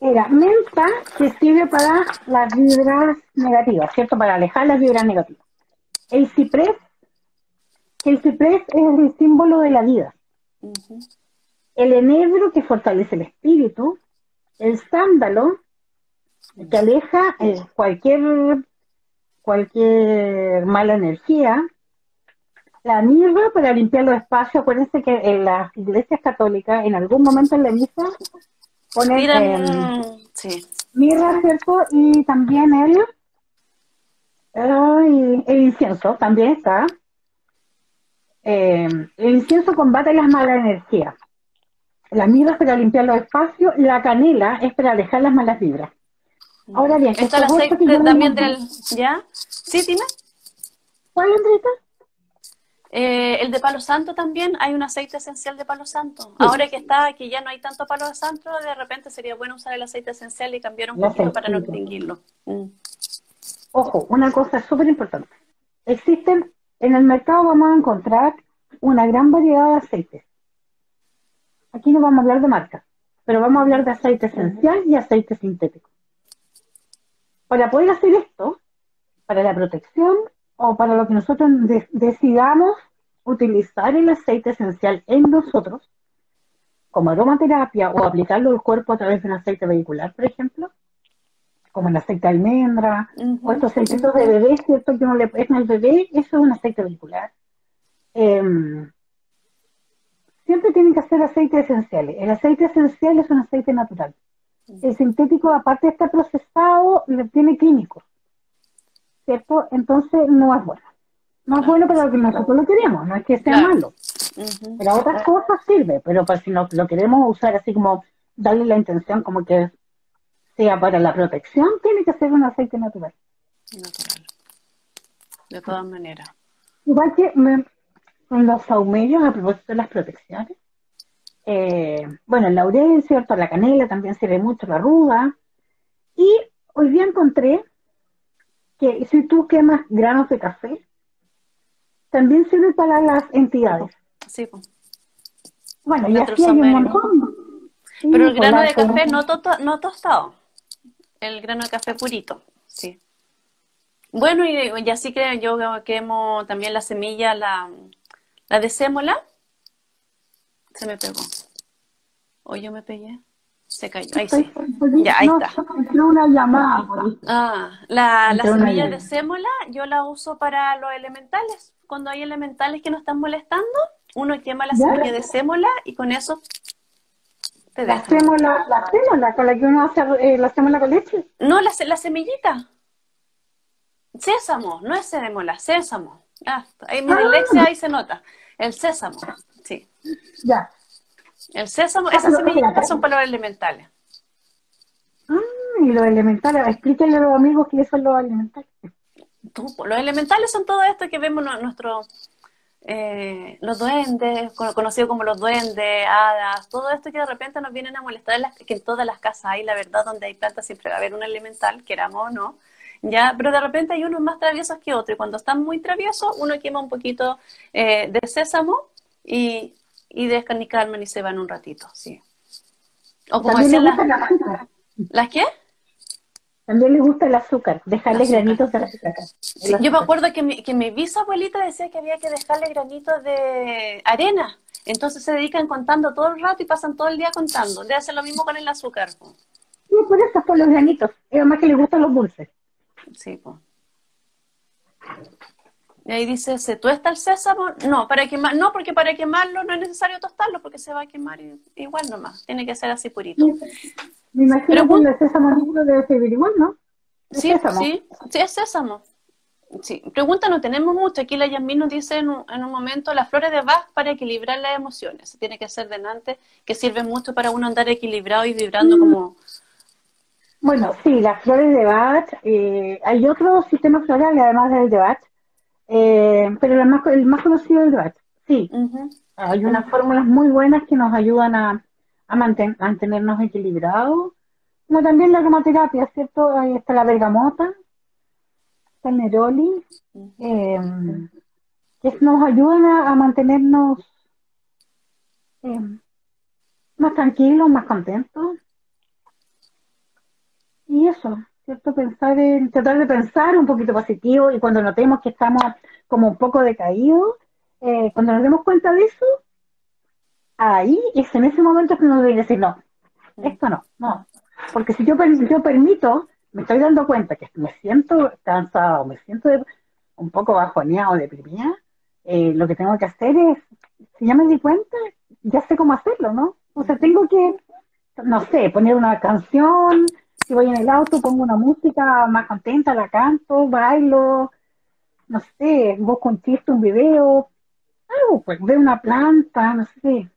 Era menta que sirve para las vibras negativas, ¿cierto? Para alejar las vibras negativas. El ciprés, el ciprés es el símbolo de la vida. El enebro que fortalece el espíritu. El sándalo que aleja eh, cualquier, cualquier mala energía. La mirra para limpiar los espacios. Acuérdense que en las iglesias católicas, en algún momento en la misa, ponen em, mirra, ¿cierto? Y también el, el incienso, también está. Eh, el incienso combate las malas energías. La mirra es para limpiar los espacios, la canela es para alejar las malas vibras. Ahora bien, ¿está el aceite también del... ¿Ya? Sí, dime. ¿Cuál, Andrita? Eh, el de palo santo también, hay un aceite esencial de palo santo. Ahora que está, que ya no hay tanto palo santo, de repente sería bueno usar el aceite esencial y cambiar un poquito para no extinguirlo. Mm. Ojo, una cosa súper importante. Existen, en el mercado vamos a encontrar una gran variedad de aceites. Aquí no vamos a hablar de marca, pero vamos a hablar de aceite esencial y aceite sintético. Para poder hacer esto, para la protección o para lo que nosotros decidamos utilizar el aceite esencial en nosotros, como aromaterapia o aplicarlo al cuerpo a través de un aceite vehicular, por ejemplo, como el aceite de almendra, o estos aceititos de bebé, ¿cierto? Que no le en el bebé, eso es un aceite vehicular. Em, siempre tienen que ser aceites esenciales. El aceite esencial es un aceite natural. El sintético, aparte de estar procesado, tiene químicos, ¿cierto? Entonces no es bueno. No es bueno para lo que nosotros lo queremos, no es que sea malo. Pero otras cosas sirve, pero para si no, lo queremos usar así como darle la intención como que sea para la protección, tiene que ser un aceite natural. Natural. De todas maneras. Igual que con los saumerios, a propósito de las protecciones, eh, bueno, el laurel, ¿cierto? La canela también sirve mucho, la ruda. Y hoy día encontré que si tú quemas granos de café, también sirve para las entidades. Sí. Bueno, y así hay un montón. Pero el grano de café no, no tostado el grano de café purito, sí. Bueno, y, así que yo quemo también la semilla, la, la de sémola. Se me pegó. O yo me pegué. Se cayó. Ahí sí. Ya, ahí está. una llamada. Ah, la, la semilla de sémola yo la uso para los elementales. Cuando hay elementales que nos están molestando, uno quema la semilla de sémola y con eso la sémola, la sémola con la que uno hace eh, la sémola con leche. No, la, la semillita. Sésamo, no es sémola, sésamo. Ah, ahí mi ah. ahí se nota. El sésamo, sí. Ya. El sésamo, ah, esas semillitas son para los elementales. Ah, y los elementales, explíquenle a los amigos qué son los elementales. los elementales son todo esto que vemos nuestro eh, los duendes, conocidos como los duendes, hadas, todo esto que de repente nos vienen a molestar, en las, que en todas las casas hay, la verdad, donde hay plantas siempre va a haber un elemental, queramos o no, ya, pero de repente hay unos más traviesos que otros, y cuando están muy traviesos, uno quema un poquito eh, de sésamo y, y de y se van un ratito, sí. O como decían las... ¿Las qué? También le gusta el azúcar, dejarle granitos de azúcar. yo me acuerdo que mi, que mi bisabuelita decía que había que dejarle granitos de arena. Entonces se dedican contando todo el rato y pasan todo el día contando. Le hacen lo mismo con el azúcar. Sí, por eso, por los granitos. Y además que le gustan los dulces. Sí, pues. Y ahí dice, ¿se tuesta el sésamo? No, para quemar, no, porque para quemarlo no es necesario tostarlo porque se va a quemar igual nomás. Tiene que ser así purito. Me imagino que el sésamo negro debe servir igual, ¿no? Sí, sí, sí, es sésamo. Sí, pregunta no tenemos mucho. Aquí la Yasmin nos dice en un, en un, momento las flores de Bach para equilibrar las emociones. Tiene que ser delante, que sirve mucho para uno andar equilibrado y vibrando mm. como... Bueno, sí, las flores de Bach. Eh, hay otros sistemas florales además del de Bach, eh, pero el más, el más conocido es el Bach. Sí, hay unas fórmulas muy buenas que nos ayudan a, a mantenernos equilibrados. Como también la aromaterapia, ¿cierto? Ahí está la bergamota, está el neroli, em, que nos ayudan a, mantenernos em, más tranquilos, más contentos. Y eso, ¿cierto? Pensar en, tratar de pensar un poquito positivo y cuando notemos que estamos como un poco decaídos, eh, cuando nos demos cuenta de eso, ahí es en ese momento que uno debe decir, no, esto no, no. Porque si yo, yo permito, me estoy dando cuenta que me siento cansado, me siento un poco bajoneado, deprimida, eh, lo que tengo que hacer es, si ya me di cuenta, ya sé cómo hacerlo, ¿no? O sea, tengo que, no sé, poner una canción, si voy en el auto, pongo una música más contenta, la canto, bailo, no sé, busco un chiste, un video, algo pues ve una planta, no sé.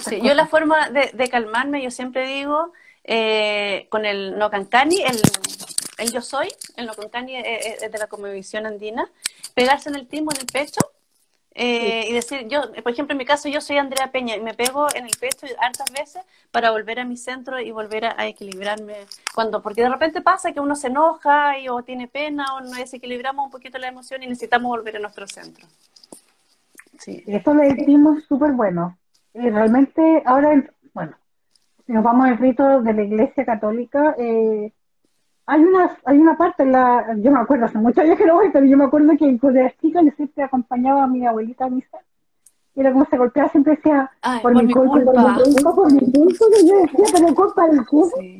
Sí, yo la forma de, calmarme, yo siempre digo, eh, con el Nocancani, el, el yo soy, el Nocancani es, de la Conmovisión Andina, pegarse en el timo, en el pecho, eh, y decir, yo, por ejemplo, en mi caso, yo soy Andrea Peña y me pego en el pecho hartas veces para volver a mi centro y volver a, equilibrarme. cuando Porque de repente pasa que uno se enoja y, o tiene pena o nos desequilibramos un poquito la emoción y necesitamos volver a nuestro centro. Sí. Esto le decimos súper bueno. Y realmente ahora, bueno, si nos vamos al rito de la Iglesia Católica, eh, hay una, hay una parte, la, yo me acuerdo, hace muchos años que no voy, pero yo me acuerdo que en las chicas yo siempre acompañaba a mi abuelita a misa. Y era como se golpeaba, siempre decía, por, mi culpa, por mi culpa, por mi culpa, y yo decía, pero culpa del sí.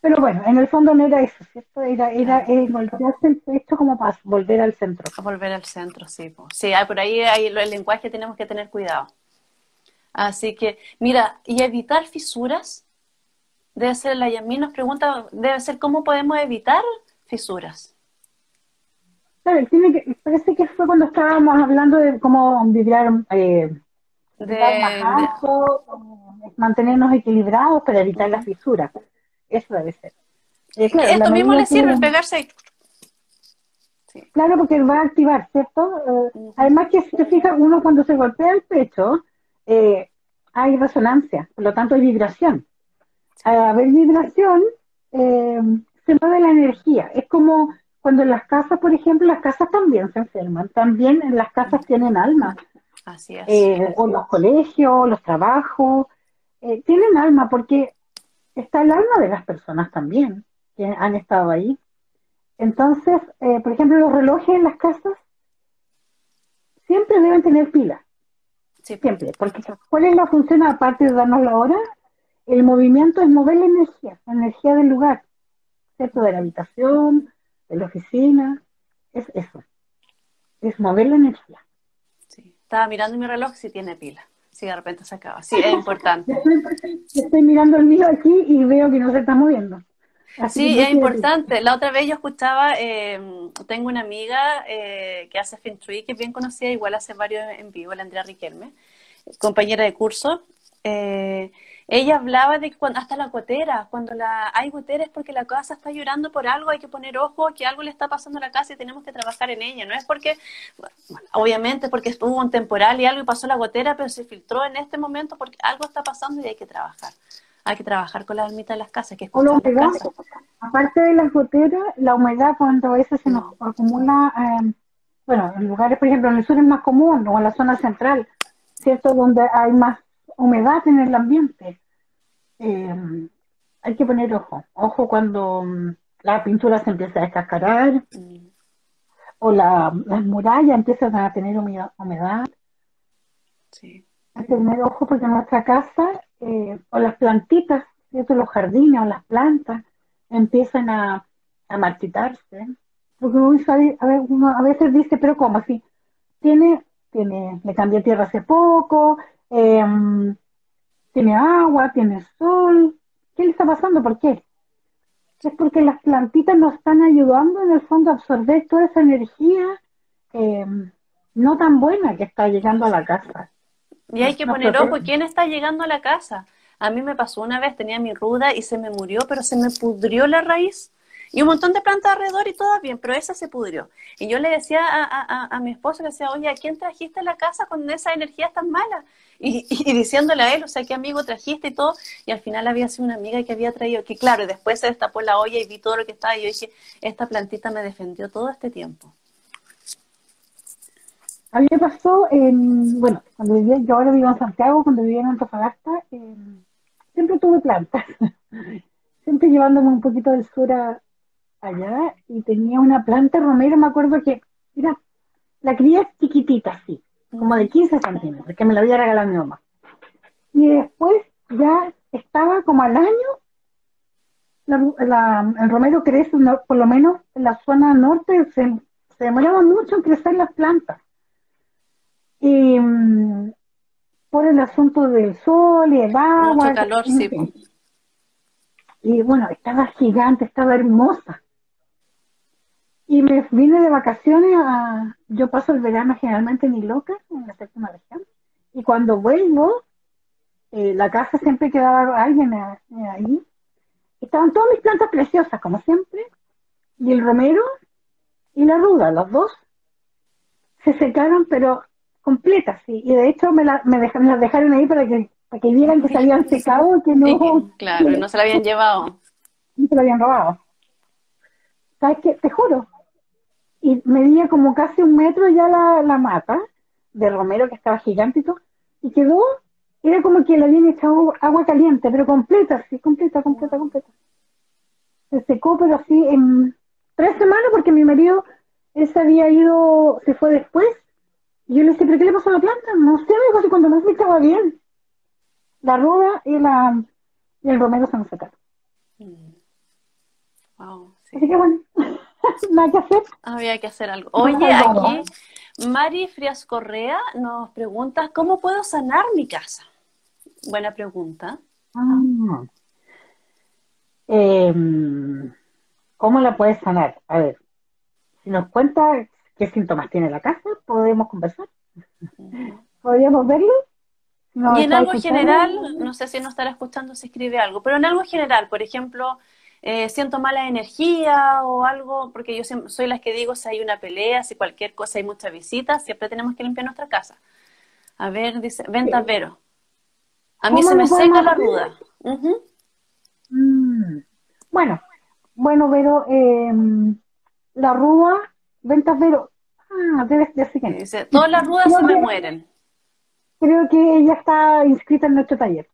Pero bueno, en el fondo no era eso, ¿cierto? Era, era eh, golpearse el pecho como para volver al centro. Volver al centro, sí. Sí, por ahí hay, el lenguaje tenemos que tener cuidado. Así que, mira, y evitar fisuras, debe ser, la Yamil nos pregunta, debe ser cómo podemos evitar fisuras. Claro, tiene que, parece que fue cuando estábamos hablando de cómo vibrar, eh, de, mantenernos equilibrados para evitar las fisuras. Eso debe ser. Eh, Esto mismo le sirve, pegarse Claro, porque va a activar, ¿cierto? Eh, además que si te fijas, uno cuando se golpea el pecho, eh, hay resonancia, por lo tanto hay vibración. Al haber vibración, eh, se mueve la energía. Es como cuando en las casas, por ejemplo, las casas también se enferman, también en las casas tienen alma. Así es. Eh, o los colegios, los trabajos, tienen alma porque está el alma de las personas también que han estado ahí. Entonces, por ejemplo, los relojes en las casas siempre deben tener pilas. Siempre, porque ¿cuál es la función aparte de darnos la hora? El movimiento es mover la energía, la energía del lugar, ¿cierto? De la habitación, de la oficina, es eso, es mover la energía. Sí, estaba mirando mi reloj si tiene pila, si de repente se acaba, sí, es importante. <laughs> Estoy, mirando el mío aquí y veo que no se está moviendo. sí, es importante. La otra vez yo escuchaba, eh, tengo una amiga eh, que hace Feng que es bien conocida, igual hace varios en vivo, la Andrea Riquelme, compañera de curso. Eh, ella hablaba de que cuando, hasta la gotera, cuando la, hay goteras es porque la casa está llorando por algo, hay que poner ojo, que algo le está pasando a la casa y tenemos que trabajar en ella. No es porque, obviamente porque estuvo un temporal y algo y pasó la gotera, pero se filtró en este momento porque algo está pasando y hay que trabajar hay que trabajar con la almita de las casas. Que la humedad, aparte de las goteras, la humedad cuando a veces se nos acumula, eh, bueno, en lugares, por ejemplo, en el sur es más común, o en la zona central, ¿cierto? Donde hay más humedad en el ambiente. Eh, hay que poner ojo, ojo cuando mm, la pintura se empieza a descascarar, o la, las murallas empiezan a tener humedad. Sí. Hay que tener ojo porque nuestra casa eh, o las plantitas, ¿cierto? los jardines o las plantas empiezan a, a marchitarse. Porque uno, a, ver, uno a veces dice, pero ¿cómo así? Tiene, tiene, le cambié tierra hace poco, em, tiene agua, tiene sol. ¿Qué le está pasando? ¿Por qué? Es porque las plantitas nos están ayudando en el fondo a absorber toda esa energía em, no tan buena que está llegando a la casa. Y hay que poner ojo, ¿quién está llegando a la casa? A mí me pasó una vez, tenía mi ruda y se me murió, pero se me pudrió la raíz. Y un montón de plantas alrededor y todo bien, pero esa se pudrió. Y yo le decía a, mi esposo, le decía, oye, ¿a quién trajiste a la casa con esa energía tan mala? Y, diciéndole a él, o sea, ¿qué amigo trajiste y todo? Y al final había sido una amiga que había traído, que claro, después se destapó la olla y vi todo lo que estaba y yo dije, esta plantita me defendió todo este tiempo. A mí me pasó, en, bueno, cuando vivía, yo ahora vivo en Santiago, cuando vivía en Antofagasta, siempre tuve plantas, <laughs> siempre llevándome un poquito del sur allá, y tenía una planta romero, me acuerdo que, mira, la cría chiquitita, así, como de 15 centímetros, que me la había regalado mi mamá. Y después ya estaba como al año, el romero crece, por lo menos en la zona norte, se, se demoraba mucho en crecer las plantas y mm, por el asunto del sol y el agua. Mucho calor, sí. Y bueno, estaba gigante, estaba hermosa. Y me vine de vacaciones a, yo paso el verano generalmente en Iloca, en la séptima región, y cuando vuelvo, eh, la casa siempre quedaba alguien ahí. Estaban todas mis plantas preciosas, como siempre, y el romero y la ruda, los dos, se secaron, pero completas, sí. Y de hecho me, me, las dejaron ahí para que, para que vieran que se habían secado, que no... claro, no se la habían llevado. No se la habían robado. ¿Sabes qué? Te juro. Y medía como casi un metro ya la, la mata de romero, que estaba gigantito, y quedó, era como que le habían echado agua caliente, pero completa, sí, completa, completa, completa. Se secó, pero así en tres semanas, porque mi marido, ese había ido, se fue después, y yo le dije, ¿pero qué le pasó a la planta? No sé, me dijo, si cuando más me estaba bien. La ruda y, la, y el romero se nos sacaron. Mm. Wow, Así que bueno, <laughs> nada que hacer. Había que hacer algo. Oye, aquí Mari Frias Correa nos pregunta, ¿cómo puedo sanar mi casa? Buena pregunta. Ah. Em, ¿Cómo la puedes sanar? A ver, si nos cuenta qué síntomas tiene la casa, podemos conversar. ¿Podríamos verlo? y en algo general, no sé si no estará escuchando si escribe algo, pero en algo general, por ejemplo, eh, siento mala energía o algo, porque yo soy la que digo si hay una pelea, si cualquier cosa, hay muchas visitas, siempre tenemos que limpiar nuestra casa. A ver, dice, ventas Vero. A mí se me seca la ruda. Mm. Bueno, bueno, Vero, em, la ruda, ventas Vero, ah, debes decir que Dice, todas las rudas se me mueren creo que ella está inscrita en nuestro taller.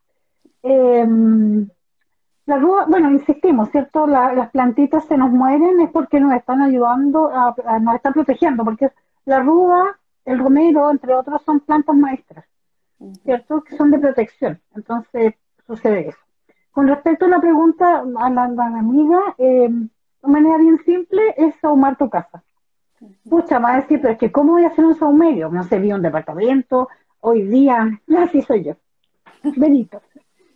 Em, la ruda, bueno, insistimos, ¿cierto? las plantitas se nos mueren es porque nos están ayudando, a, nos están protegiendo, porque la ruda, el romero, entre otros, son plantas maestras, ¿cierto? Que son de protección. Entonces, sucede eso. Con respecto a la pregunta a la, amiga, eh, de manera bien simple es ahumar tu casa. Pucha, va a decir, pero es que ¿cómo voy a hacer un saumerio? No sé, vi un departamento, hoy día, <laughs> así soy yo, Benito,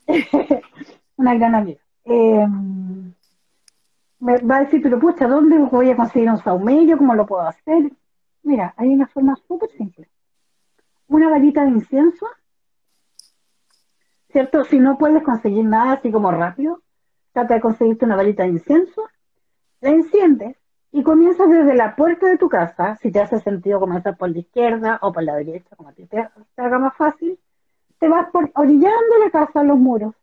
<laughs> una gran amiga. Eh, me va a decir, pero pucha, ¿dónde voy a conseguir un saumerio? ¿Cómo lo puedo hacer? Mira, hay una forma súper simple. Una varita de incienso, ¿cierto? Si no puedes conseguir nada así como rápido, trata de conseguirte una varita de incienso, la enciendes y comienzas desde la puerta de tu casa, si te hace sentido comenzar por la izquierda o por la derecha, como a ti te, haga más fácil, te vas por orillando la casa los muros.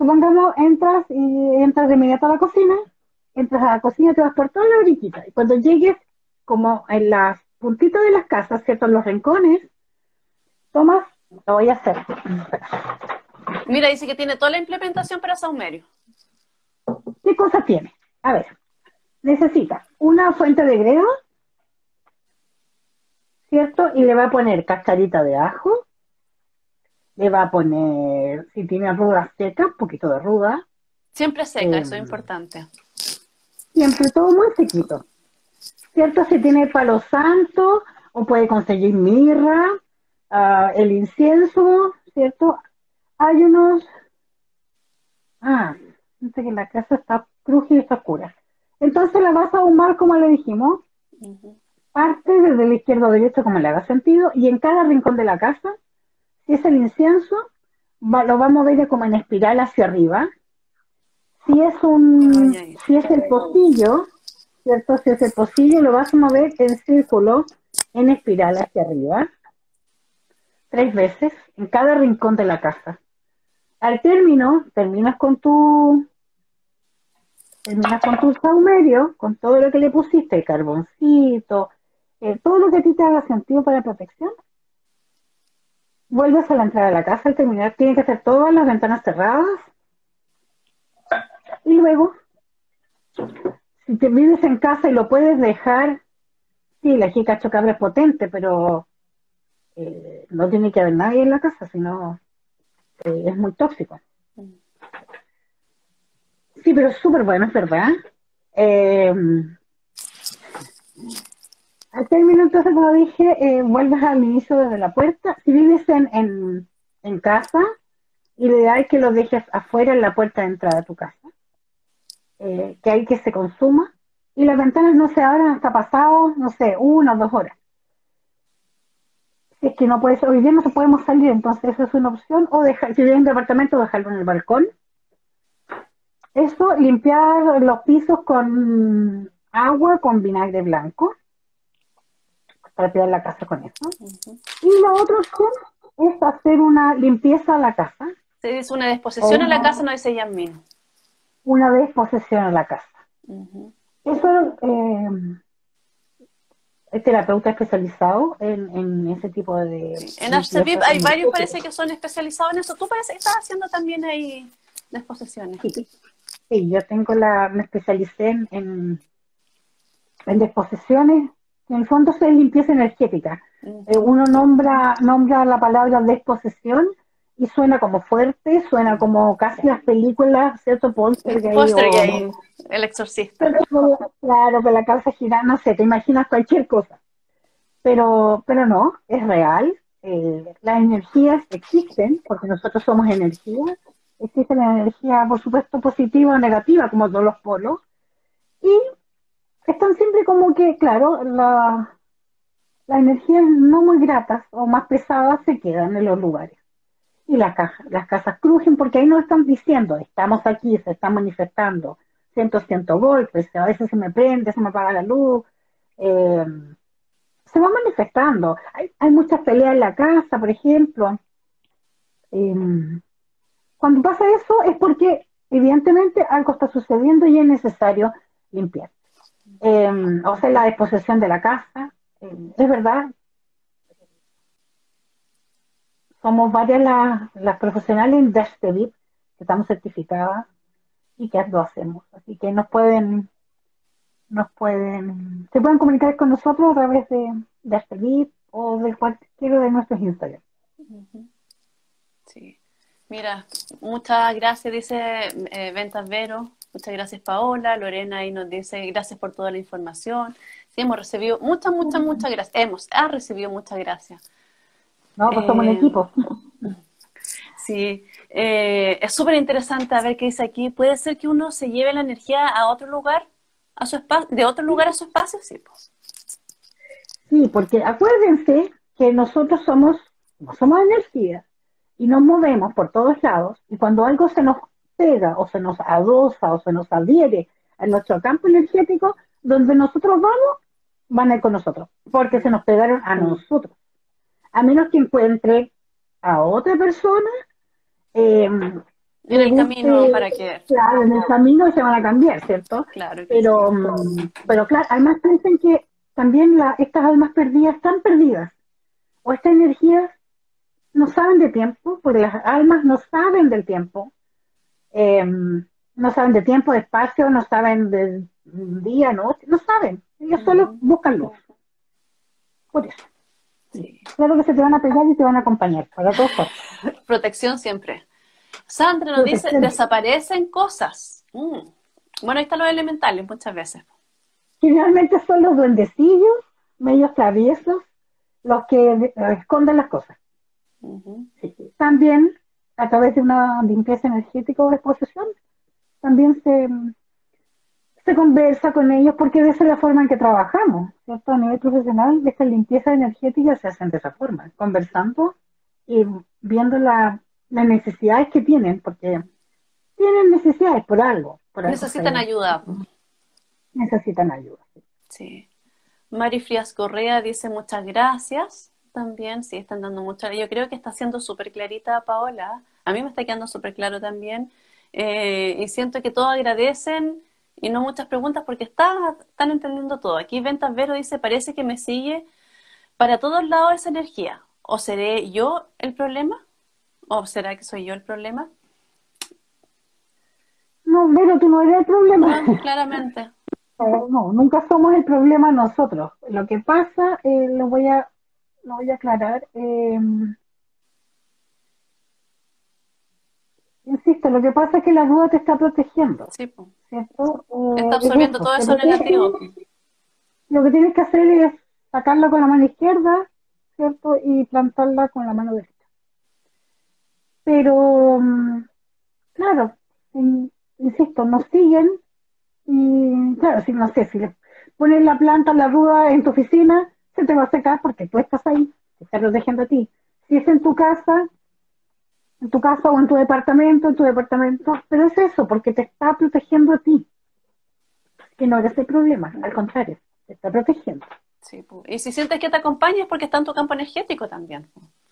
Supongamos, entras y entras de inmediato a la cocina, entras a la cocina, te vas por toda la orillita, y cuando llegues como en las puntitas de las casas, ¿cierto? En los rincones, tomas, lo voy a hacer. Mira, dice que tiene toda la implementación para saumerio. ¿Qué cosa tiene? A ver necesita una fuente de greda, ¿cierto? Y le va a poner cascarita de ajo, le va a poner, si tiene ruda seca, un poquito de ruda. Siempre seca, eso es em, importante. Siempre todo muy sequito. ¿Cierto? Si tiene palo santo, o puede conseguir mirra, ah, el incienso, ¿cierto? Hay unos... Ah, sé que la casa está crujida y está oscura. Entonces la vas a ahumar como le dijimos, parte desde la izquierda a derecha como le haga sentido, y en cada rincón de la casa, es el incienso, lo vamos a mover como en espiral hacia arriba. Si es un, si es el pocillo, ¿cierto? Si es el pocillo, lo vas a mover en círculo, en espiral hacia arriba, tres veces, en cada rincón de la casa. Al término, terminas con tu terminas con tu saumerio, con todo lo que le pusiste, el carboncito, eh, todo lo que a ti te haga sentido para protección, vuelves a la entrada de la casa al terminar, tienen que ser todas las ventanas cerradas. Y luego, si te vives en casa y lo puedes dejar, sí, la jica chocabra es potente, pero eh, no tiene que haber nadie en la casa, sino eh, es muy tóxico. Sí, pero es súper bueno, es verdad. Eh, al término, entonces, como dije, eh, vuelves al inicio desde la puerta. Si vives en, en, casa, ideal que lo dejes afuera en la puerta de entrada de tu casa. Eh, que hay que se consuma, y las ventanas no se abren hasta pasado, no sé, una o dos horas. Si es que no puede hoy día no podemos salir, entonces esa es una opción, o dejar, si viene un departamento, dejarlo en el balcón. Eso, limpiar los pisos con agua, con vinagre blanco, para limpiar la casa con eso. Y la otra opción es hacer una limpieza a la casa. Se dice una disposición a la casa, no dice Yasmin. Una disposición a la casa. Eso, eh, es terapeuta especializado en, ese tipo de... En Aftervip hay varios, parece que son especializados en eso. Tú parece que estás haciendo también ahí disposiciones. Sí, yo tengo la, me especialicé en, en, en disposiciones, en el fondo es limpieza energética. Eh, uno nombra, nombra la palabra disposición y suena como fuerte, suena como casi las películas, ¿cierto? Poltergeist, el exorcista. claro, que la casa gira, no sé, te imaginas cualquier cosa. Pero, pero no, es real. Eh, las energías existen, porque nosotros somos energía. Existe la energía, por supuesto, positiva o negativa, como todos los polos. Y están siempre como que, claro, la, las energías no muy gratas o más pesadas se quedan en los lugares y las, las casas crujen porque ahí nos están diciendo, estamos aquí, se están manifestando, siento, siento golpes, a veces se me prende, se me apaga la luz, eh, se va manifestando. Hay, hay, muchas peleas en la casa, por ejemplo. Em, cuando pasa eso es porque evidentemente algo está sucediendo y es necesario limpiar. Em, o sea, la disposición de la casa, em, es verdad, somos varias las, profesionales en Dash que estamos certificadas y que lo hacemos. Así que nos pueden, nos pueden, se pueden comunicar con nosotros a través de Dash o de cualquiera de nuestros Instagram. Sí. Mira, muchas gracias, dice eh, Ventas Vero. Muchas gracias, Paola. Lorena ahí nos dice gracias por toda la información. Sí, hemos recibido muchas, muchas, muchas gracias. Hemos, ha recibido muchas gracias. No, pues somos un eh, equipo. <laughs> Sí, eh, es súper interesante a ver qué dice aquí. ¿Puede ser que uno se lleve la energía a otro lugar, a su espacio, de otro lugar a su espacio? Sí, pues. Sí, porque acuérdense que nosotros somos, somos energía y nos movemos por todos lados y cuando algo se nos pega o se nos adosa o se nos adhiere a nuestro campo energético, donde nosotros vamos, van a ir con nosotros, porque se nos pegaron a nosotros a menos que encuentre a otra persona. Em, en el camino para que. Claro, en el camino se van a cambiar, ¿cierto? Claro. pero, mm, pero claro, además piensen que también la, estas almas perdidas están perdidas. O estas energías no saben de tiempo, porque las almas no saben del tiempo. Em, no saben de tiempo, de espacio, no saben de día, noche, no saben. Ellos solo buscan luz. Por eso. Claro que se te van a pegar y te van a acompañar, para todos. <laughs> Protección siempre. Sandra nos dice, desaparecen cosas. Mm. Bueno, ahí están los elementales muchas veces. Finalmente son los duendecillos, medios traviesos, los que esconden las cosas. También, a través de una limpieza energética o de posesión, también se, se conversa con ellos porque esa es la forma en que trabajamos, ¿cierto? A nivel profesional, esta limpieza energética se hacen de esa forma, conversando y viendo las necesidades que tienen, porque tienen necesidades por algo. Necesitan ayuda. Necesitan ayuda. Sí. Mari Frías Correa dice muchas gracias también, sí, están dando muchas. Yo creo que está siendo súper clarita Paola. A mí me está quedando súper claro también. Eh, y siento que todos agradecen y no muchas preguntas porque está, están entendiendo todo. Aquí Ventas Vero dice, parece que me sigue para todos lados esa energía. ¿O seré yo el problema? ¿O será que soy yo el problema? No, Vero, tú no eres el problema. claramente. <laughs> No, nunca somos el problema nosotros. Lo que pasa, eh, lo voy a lo voy a aclarar. Eh, Insisto, lo que pasa es que la duda te está protegiendo. Sí, ¿cierto? Eh, está absorbiendo todo eso negativo. lo que tienes que hacer es sacarla con la mano izquierda, ¿cierto? Y plantarla con la mano derecha. Pero, mm, claro, insisto, nos siguen Y claro, si no sé, si le pones la planta, la ruda en tu oficina, se te va a secar porque tú estás ahí, te está protegiendo a ti. Si es en tu casa, en tu casa o en tu departamento, en tu departamento, pero es eso, porque te está protegiendo a ti. Que no eres el problema, al contrario, te está protegiendo. Sí, y si sientes que te acompaña es porque está en tu campo energético también.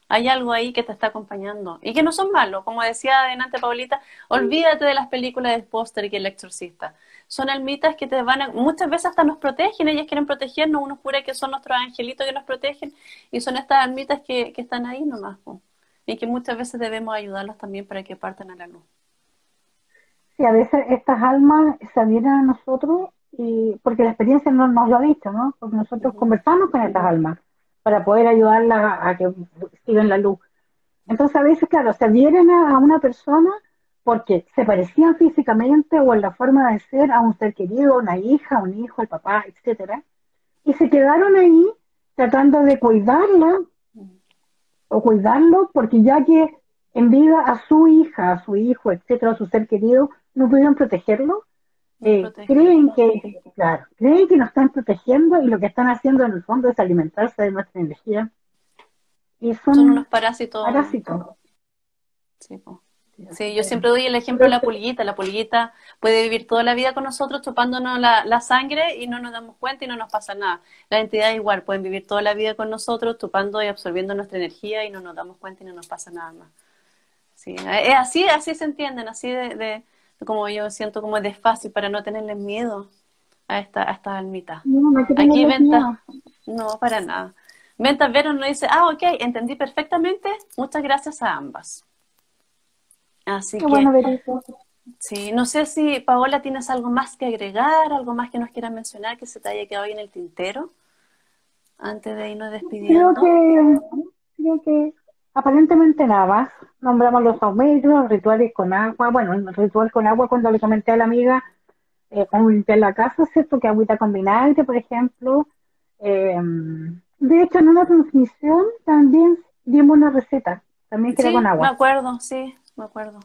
Hay algo ahí que te está acompañando y que no son malos. Como decía adelante Paulita, olvídate de las películas de póster y el exorcista. Son almitas que te van a, muchas veces hasta nos protegen, ellas quieren protegernos, uno jura que son nuestros angelitos que nos protegen y son estas almitas que, que están ahí nomás. Y que muchas veces debemos ayudarlas también para que partan a la luz. Sí, a veces estas almas se adhieren a nosotros y porque la experiencia no, nos lo ha dicho, ¿no? Porque nosotros conversamos con estas almas para poder ayudarlas a, que sigan la luz. Entonces a veces, claro, se adhieren a, una persona porque se parecían físicamente o en la forma de ser a un ser querido, una hija, un hijo, el papá, etcétera, y se quedaron ahí tratando de cuidarla o cuidarlo porque ya que en vida a su hija, a su hijo, etcétera, a su ser querido, no pudieron protegerlo, eh, creen que, claro, creen que nos están protegiendo y lo que están haciendo en el fondo es alimentarse de nuestra energía. Y son, unos parásitos. Sí, yo siempre doy el ejemplo de la pulguita. La pulguita puede vivir toda la vida con nosotros chupándonos la, la, sangre y no nos damos cuenta y no nos pasa nada. Las entidades igual pueden vivir toda la vida con nosotros chupando y absorbiendo nuestra energía y no nos damos cuenta y no nos pasa nada más. Sí, es así, así se entienden, así de como yo siento como de fácil para no tenerle miedo a esta, a esta almita. Aquí Venta, no, para nada. Venta Vero nos dice, ah, ok, entendí perfectamente, muchas gracias a ambas. Así que, bueno, sí, no sé si Paola tienes algo más que agregar, algo más que nos quieras mencionar que se te haya quedado ahí en el tintero antes de irnos despidiendo. Creo que, creo que aparentemente nada más nombramos los aumentos, rituales con agua, bueno, el ritual con agua cuando le comenté a la amiga eh, limpiar la casa, ¿cierto? Que agüita con vinagre, por ejemplo. Eh, de hecho, en una transmisión también dimos una receta, también que con agua. me acuerdo, sí, me acuerdo.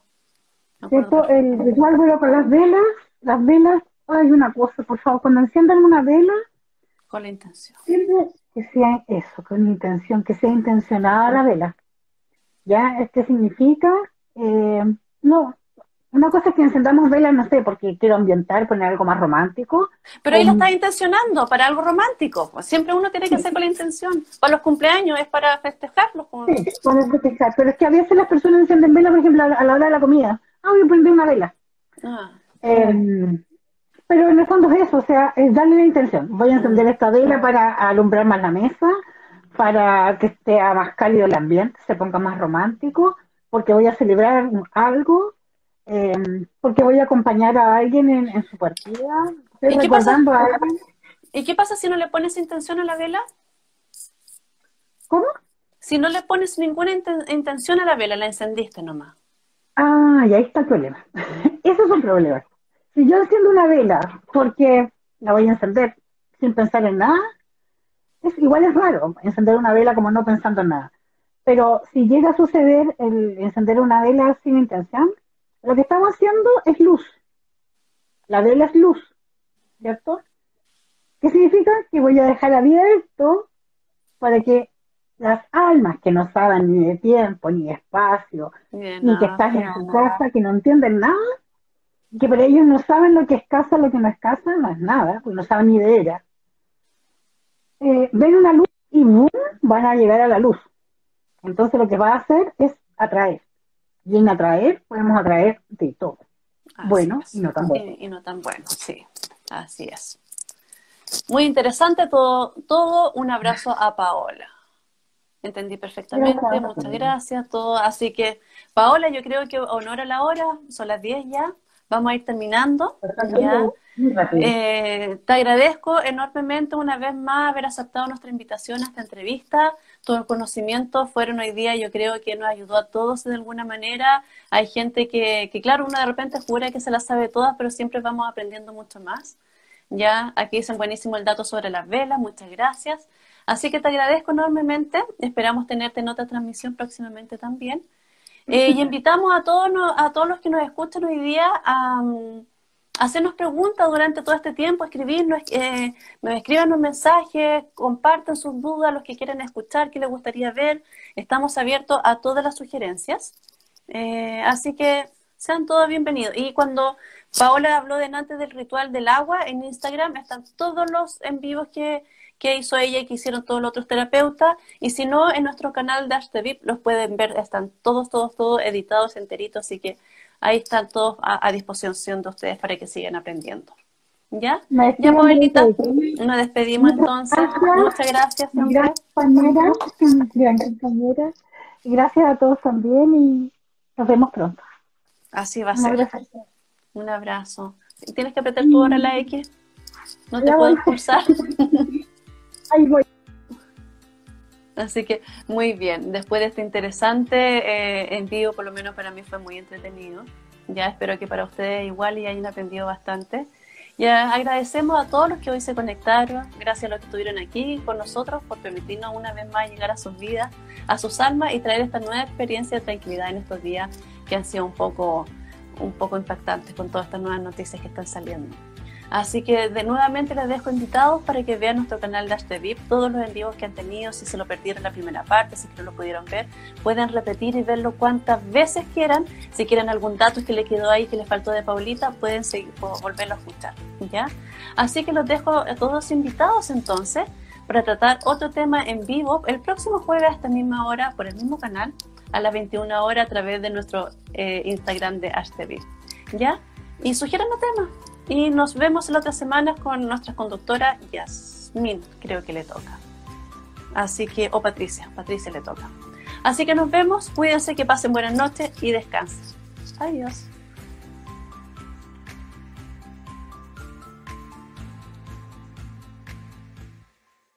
¿Cierto? El ritual, bueno, con las velas, las velas, hay una cosa, por favor, cuando enciendan una vela, con la intención. Siempre que sea eso, con intención, que sea intencionada la vela. ¿Ya? ¿Qué significa? Eh, no, una cosa es que encendamos velas, no sé, porque quiero ambientar, poner algo más romántico. Pero ahí lo estás intencionando para algo romántico. Pues siempre uno tiene que hacer con la intención. Para los cumpleaños es para festejarlos. Sí, para festejar. Pero es que a veces las personas encienden velas, por ejemplo, a la hora de la comida. Ah, voy a poner una vela. Ah. Em, pero en el fondo es eso, o sea, es darle la intención. Voy a encender esta vela para alumbrar más la mesa, para que esté más cálido el ambiente, se ponga más romántico, porque voy a celebrar algo, em, porque voy a acompañar a alguien en, su partida. ¿Y qué, pasa? A ¿Y qué pasa si no le pones intención a la vela? ¿Cómo? Si no le pones ninguna intención a la vela, la encendiste nomás. Ah, y ahí está el problema. <laughs> Eso es un problema. Si yo enciendo una vela porque la voy a encender sin pensar en nada, es, igual es raro encender una vela como no pensando en nada. Pero si llega a suceder el encender una vela sin intención, lo que estamos haciendo es luz. La vela es luz, ¿cierto? ¿Qué significa? Que voy a dejar abierto para que las almas que no saben ni de tiempo, ni de espacio, ni que están en su casa, que no entienden nada, que para ellos no saben lo que es casa, lo que no es casa, no es nada, porque no saben ni de ella. Eh, ven una luz y ¡boom! van a llegar a la luz. Entonces lo que va a hacer es atraer. Y en atraer podemos atraer de todo. bueno y no tan bueno. Y, no tan bueno, sí. Así es. Muy interesante todo, todo. Un abrazo a Paola. Entendí perfectamente, muchas gracias. Todo. Así que, Paola, yo creo que honor la hora, son las 10 ya. Vamos a ir terminando. Eh, te agradezco enormemente una vez más haber aceptado nuestra invitación a esta entrevista. Todos los conocimientos fueron hoy día, yo creo que nos ayudó a todos de alguna manera. Hay gente que, que, claro, uno de repente jura que se las sabe todas, pero siempre vamos aprendiendo mucho más. Ya, aquí dicen buenísimo el dato sobre las velas, muchas gracias. Así que te agradezco enormemente. Esperamos tenerte en otra transmisión próximamente también. Eh, y <laughs> invitamos a todos, a todos los que nos escuchan hoy día a, hacernos preguntas durante todo este tiempo, escribirnos, eh, me escriban un mensaje, compartan sus dudas, los que quieren escuchar, qué les gustaría ver. Estamos abiertos a todas las sugerencias. Eh, así que sean todos bienvenidos. Y cuando Paola habló de antes del ritual del agua, en Instagram están todos los en vivos que, que hizo ella y que hicieron todos los otros terapeutas. Y si no, en nuestro canal Dash the VIP los pueden ver, están todos, todos, todos editados enteritos, así que ahí están todos a, disposición de ustedes para que sigan aprendiendo. ¿Ya? Ya, Paulita, nos despedimos entonces. Muchas gracias. Gracias, compañera. compañera. Y gracias a todos también y nos vemos pronto. Así va a ser. Un abrazo. ¿Tienes que apretar tu hora la X? No te puedo expulsar. <laughs> Ahí voy. Así que muy bien, después de este interesante eh, envío, por lo menos para mí fue muy entretenido. Ya espero que para ustedes igual y hayan aprendido bastante. Ya agradecemos a todos los que hoy se conectaron, gracias a los que estuvieron aquí con nosotros por permitirnos una vez más llegar a sus vidas, a sus almas y traer esta nueva experiencia de tranquilidad en estos días que han sido un poco, un poco impactantes con todas estas nuevas noticias que están saliendo. Así que de nuevamente les dejo invitados para que vean nuestro canal de VIP, todos los envíos que han tenido, si se lo perdieron la primera parte, si no lo pudieron ver, pueden repetir y verlo cuantas veces quieran. Si quieren algún dato que le quedó ahí, que les faltó de Paulita, pueden seguir, volverlo a escuchar. ¿ya? Así que los dejo a todos invitados entonces para tratar otro tema en vivo el próximo jueves a esta misma hora por el mismo canal a las 21 horas a través de nuestro eh, Instagram de HTV. ¿Ya? Y sugieran los temas y nos vemos la otra semana con nuestra conductora Yasmin, creo que le toca. Así que, o Patricia, Patricia le toca. Así que nos vemos, cuídense, que pasen buenas noches y descansen. Adiós.